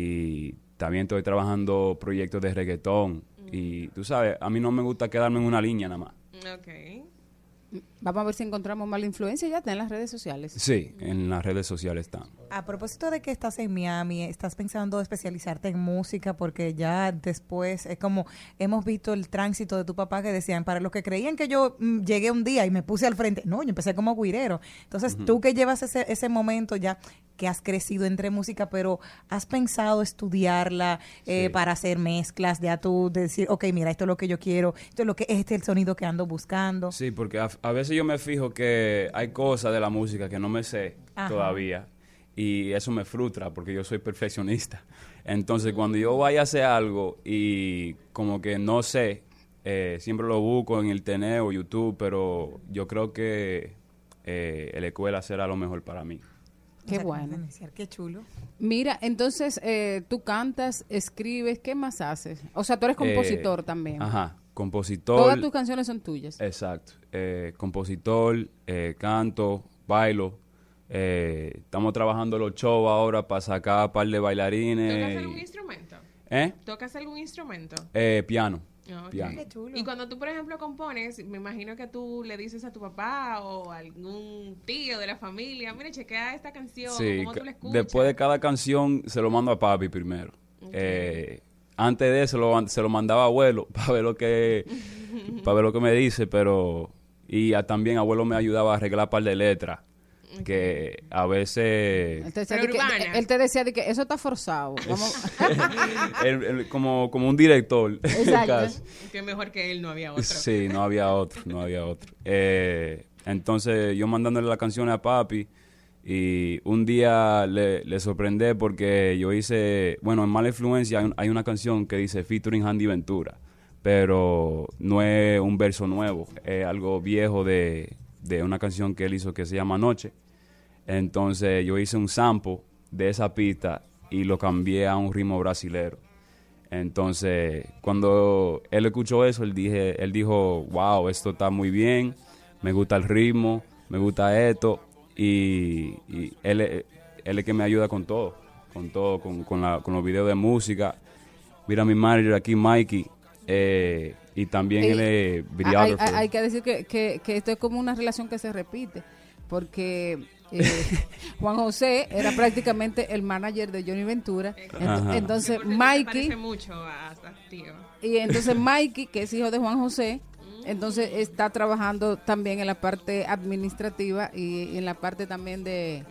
Y también estoy trabajando proyectos de reggaetón. Y tú sabes, a mí no me gusta quedarme en una línea nada más. Ok. Vamos a ver si encontramos mala influencia. Ya está en las redes sociales. Sí, en las redes sociales están. A propósito de que estás en Miami, estás pensando especializarte en música porque ya después es como hemos visto el tránsito de tu papá que decían, para los que creían que yo mm, llegué un día y me puse al frente, no, yo empecé como guirero. Entonces, Ujú. tú que llevas ese, ese momento ya que has crecido entre música, pero has pensado estudiarla eh, Sí. para hacer mezclas, ya tú decir, ok, mira, esto es lo que yo quiero, esto es lo que este es el sonido que ando buscando. Sí, porque a, a veces yo me fijo que hay cosas de la música que no me sé Ajá. todavía y eso me frustra porque yo soy perfeccionista. Entonces, cuando yo vaya a hacer algo y como que no sé, eh, siempre lo busco en internet o YouTube, pero yo creo que eh, la escuela será lo mejor para mí. Qué O sea, bueno. Qué chulo. Mira, entonces eh, tú cantas, escribes, ¿qué más haces? O sea, tú eres compositor Eh, también. Ajá, compositor. Todas tus canciones son tuyas. Exacto. Eh, compositor, eh, canto, bailo. Eh, estamos trabajando los shows ahora para sacar un par de ¿Tocas bailarines. algún y- instrumento? ¿Eh? ¿Tocas algún instrumento? Eh, piano. Ah, ok. Piano. Y cuando tú, por ejemplo, compones, me imagino que tú le dices a tu papá o a algún tío de la familia, mire, chequea esta canción, Sí, cómo tú la escuchas. después de cada canción se lo mando a papi primero. Eh, antes de eso lo, se lo mandaba a abuelo para ver lo que para ver lo que me dice, pero y a- también abuelo me ayudaba a arreglar un par de letras que a veces Él te decía, de que, él te decía de que eso está forzado. Vamos. él- él como, como un director. Exacto. Que mejor que él no había otro. Sí, no había otro, no había otro. Eh, entonces yo mandándole las canciones a papi y un día le, le sorprendí porque yo hice, bueno, en Mala Influencia hay, hay una canción que dice featuring Handy Ventura, pero no es un verso nuevo, es algo viejo de, de una canción que él hizo que se llama Noche. Entonces yo hice un sample de esa pista y lo cambié a un ritmo brasilero. Entonces, cuando él escuchó eso, él, dije, él dijo, wow, esto está muy bien, me gusta el ritmo, me gusta esto, y, y él, es- él es el que me ayuda con todo, con todo, con, con, la- con los videos de música. Mira mi manager aquí, Mikey, eh, y también él es hay, videógrafo. hay- hay que decir que, que, que esto es como una relación que se repite, porque eh, Juan José era prácticamente el manager de Johnny Ventura. Ajá. entonces Mikey, parece mucho a, a tío. y entonces Mikey, que es hijo de Juan José, entonces está trabajando también en la parte administrativa y en la parte también de,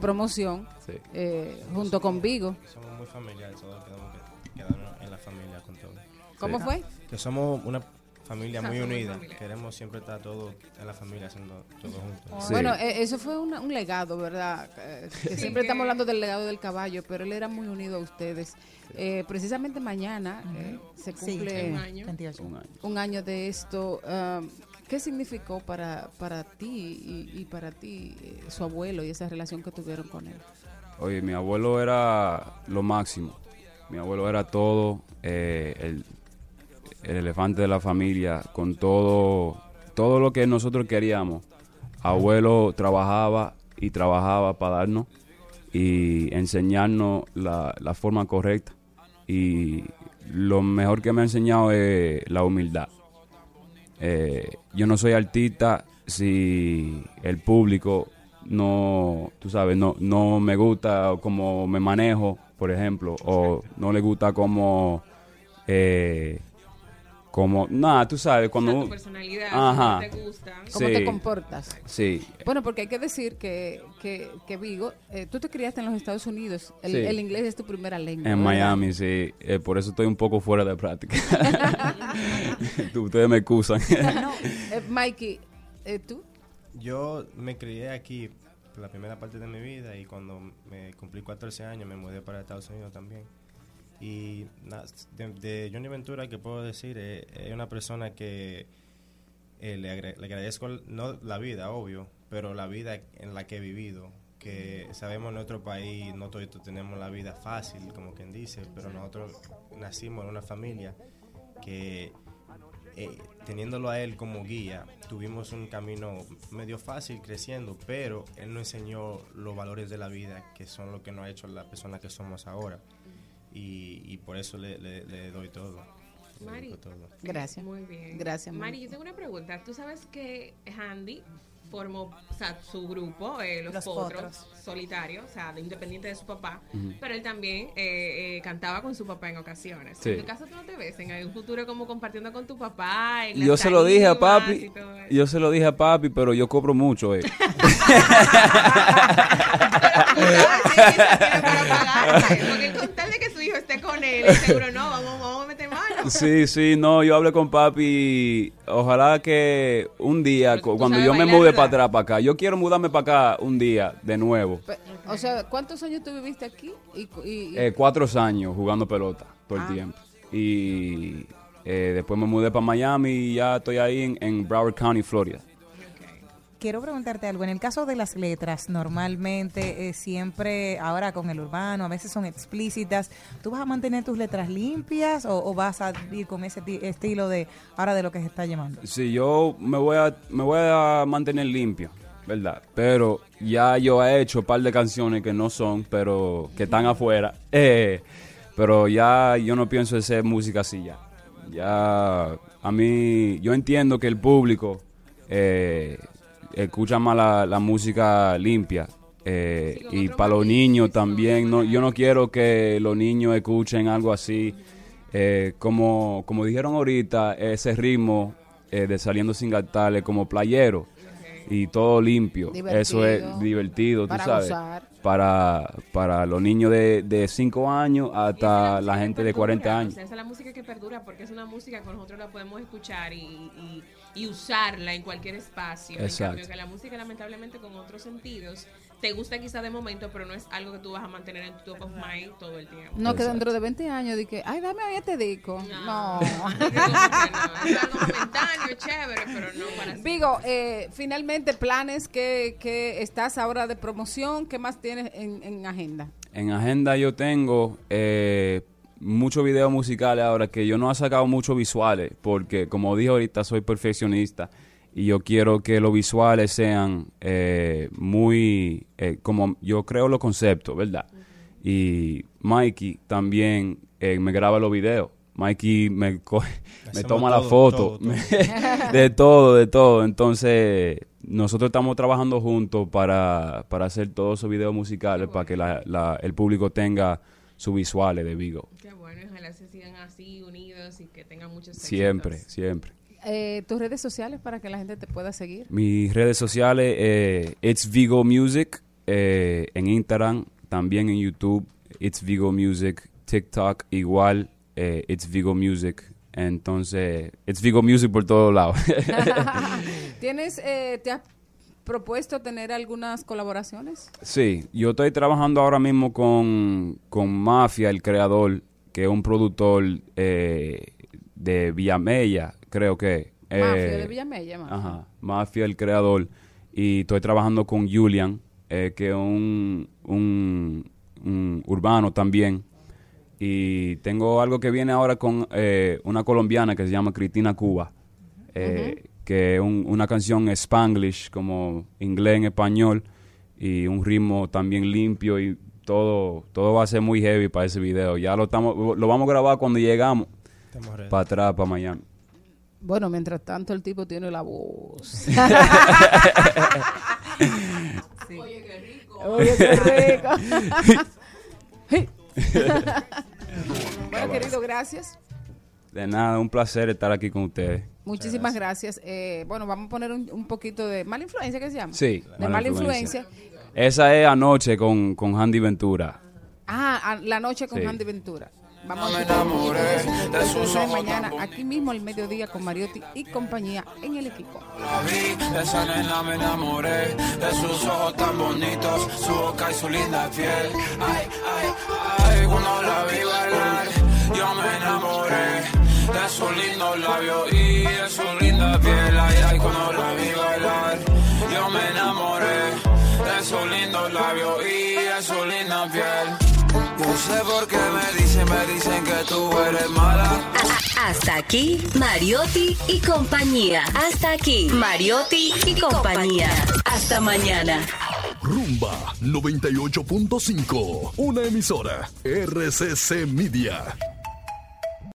promoción Sí. eh, junto con Vigo. Somos muy familiares, todos tenemos que quedarnos en la familia con todo. ¿Cómo fue? Que somos una familia muy unida. familia. Queremos siempre estar todos en la familia haciendo todo juntos. Bueno, eh, eso fue una- un legado, ¿verdad? Eh, que Sí, siempre estamos hablando del legado del caballo, pero él era muy unido a ustedes. Eh, precisamente mañana eh, se Sí, cumple un año. 28. Un año. un año de esto. um, ¿Qué significó para, para ti y, y para ti eh, su abuelo y esa relación que tuvieron con él? Oye, mi abuelo era lo máximo. Mi abuelo era todo, eh, el, el elefante de la familia, con todo, todo lo que nosotros queríamos. Abuelo trabajaba y trabajaba para darnos y enseñarnos la, la forma correcta. Y lo mejor que me ha enseñado es la humildad. Eh, yo no soy artista si el público no, tú sabes, no, no me gusta cómo me manejo, por ejemplo, o no le gusta cómo, eh, como, nada, tú sabes, cuando... tu personalidad, Ajá. cómo te gusta. ¿Cómo te comportas? Sí, Bueno, porque hay que decir que, que, que Vigo, eh, tú te criaste en los Estados Unidos, el, Sí. el inglés es tu primera lengua. en ¿verdad? Miami, sí, eh, por eso estoy un poco fuera de práctica. Tú- Ustedes me excusan. No, eh, Mikey, eh, ¿tú? Yo me crié aquí la primera parte de mi vida y cuando me cumplí 14 años me mudé para Estados Unidos también. Y de, Johnny Ventura, que puedo decir, Eh, es, una persona que eh, le, agra- le agradezco, no la vida, obvio, pero la vida en la que he vivido. Que sabemos en nuestro país, no todos tenemos la vida fácil, como quien dice, pero nosotros nacimos en una familia que eh, teniéndolo a él como guía, tuvimos un camino medio fácil creciendo, pero él nos enseñó los valores de la vida, que son lo que nos ha hecho la persona que somos ahora. Y, y por eso le, le- le doy todo. Mari. todo. Gracias. Muy bien. Gracias, Mari. Mari, yo tengo una pregunta. Tú sabes que Handy formó o sea, su grupo, eh, los, Los potros, Potros. solitarios, o sea, de- independiente de su papá, pero él también eh, eh, cantaba con su papá en ocasiones. Sí. En tu caso, tú no te ves en algún futuro como compartiendo con tu papá. En Y yo se lo dije a papi, yo se lo dije a papi, pero yo cobro mucho, eh. Porque con tal de que su hijo esté con él, seguro no, vamos, vamos a meter. Sí, sí, no, yo hablé con papi. Ojalá que un día, cu- cuando yo me mude para atrás, para acá, yo quiero mudarme para acá un día de nuevo. O sea, ¿cuántos años tú viviste aquí? Y, y- y- Eh, cuatro años jugando pelota todo el Ah. tiempo. Y eh, después me mudé para Miami y ya estoy ahí en, en Broward County, Florida. Quiero preguntarte algo. En el caso de las letras, normalmente eh, siempre, ahora con el urbano, a veces son explícitas. ¿Tú vas a mantener tus letras limpias o, vas a ir con ese ti- estilo de ahora de lo que se está llamando? Sí, yo me voy a, me voy a mantener limpio, ¿verdad? Pero ya yo he hecho un par de canciones que no son, pero que están afuera. Eh, pero ya yo no pienso hacer música así ya. Ya, a mí, yo entiendo que el público eh, escucha más la, la música limpia. eh, y para los niños también, no, yo no quiero que los niños escuchen algo así. eh, como, como dijeron ahorita, ese ritmo eh, de saliendo sin gastarle como playero y todo limpio. Eso es Divertido. tú Para sabes. gozar. Para, para los niños de 5 años hasta la gente de 40 Perdura, años. O sea, esa es la música que perdura porque es una música que nosotros la podemos escuchar y, y- y usarla en cualquier espacio. En Exacto. cambio, que la música, lamentablemente, con otros sentidos, te gusta quizá de momento, pero no es algo que tú vas a mantener en tu top of mind todo el tiempo. no, que dentro de 20 años dije, ay, dame ahí este disco. No. Es algo momentáneo, chévere, pero no para Vigo, eh, finalmente, planes que, que estás ahora de promoción, ¿qué más tienes en, en agenda? En agenda yo tengo eh, muchos videos musicales ahora que yo no he sacado muchos visuales porque como dije ahorita soy perfeccionista y yo quiero que los visuales sean eh, muy eh, como yo creo los conceptos, ¿verdad? Y Mikey también eh, me graba los videos. Mikey me, coge- me toma la foto todo, todo. de todo, de todo. Entonces, nosotros estamos trabajando juntos para, para hacer todos esos videos musicales para que la- la- el público tenga sus visuales de Vigo. Qué bueno, ojalá se sigan así unidos y que tengan muchos Siempre, siempre. Eh, tus redes sociales para que la gente te pueda seguir. Mis redes sociales, eh, It's Vigo Music, eh, en Instagram, también en YouTube, It's Vigo Music, TikTok igual, eh, It's Vigo Music. Entonces, It's Vigo Music por todos lados. ¿Tienes, eh, te has propuesto tener algunas colaboraciones? Sí, yo estoy trabajando ahora mismo con, con Mafia, el creador, que es un productor eh, de Villamella, creo que. Mafia, eh, de Villamella, Mafia. Ajá, Mafia, el creador. Y estoy trabajando con Julian, eh, que es un, un, un urbano también. Y tengo algo que viene ahora con eh, una colombiana que se llama Cristina Cuba, eh, que es un- una canción spanglish, como inglés en español, y un ritmo también limpio y todo, todo va a ser muy heavy para ese video. Ya lo, estamos, lo vamos a grabar cuando llegamos para atrás, para Miami. Bueno, mientras tanto el tipo tiene la voz. Oye, qué rico. Oye, qué rico. bueno, querido, gracias. De nada, un placer estar aquí con ustedes. Muchísimas gracias. Eh, bueno, vamos a poner un, un poquito de mala influencia, ¿qué se llama? Sí, De mala, influencia. Esa es anoche con, con Handy Ventura. Ah, a- la noche con Sí. Andy Ventura. Vamos Me a enamoré de sus Entonces, ojos mañana aquí mismo al mediodía con Mariotti y compañía en el equipo. La vi, de esa nena me enamoré De sus ojos tan bonitos Su boca y su linda piel Ay, ay, ay Cuando la vi bailar Yo me enamoré De sus lindos labios y de su linda piel Ay, ay, cuando la vi bailar Yo me enamoré De sus lindos labios y de su linda piel Yo sé por qué me dicen, me dicen que tú eres mala Hasta aquí, Mariotti y compañía. Hasta aquí, Mariotti y compañía. Hasta mañana. Rumba 98.5, una emisora RCC Media.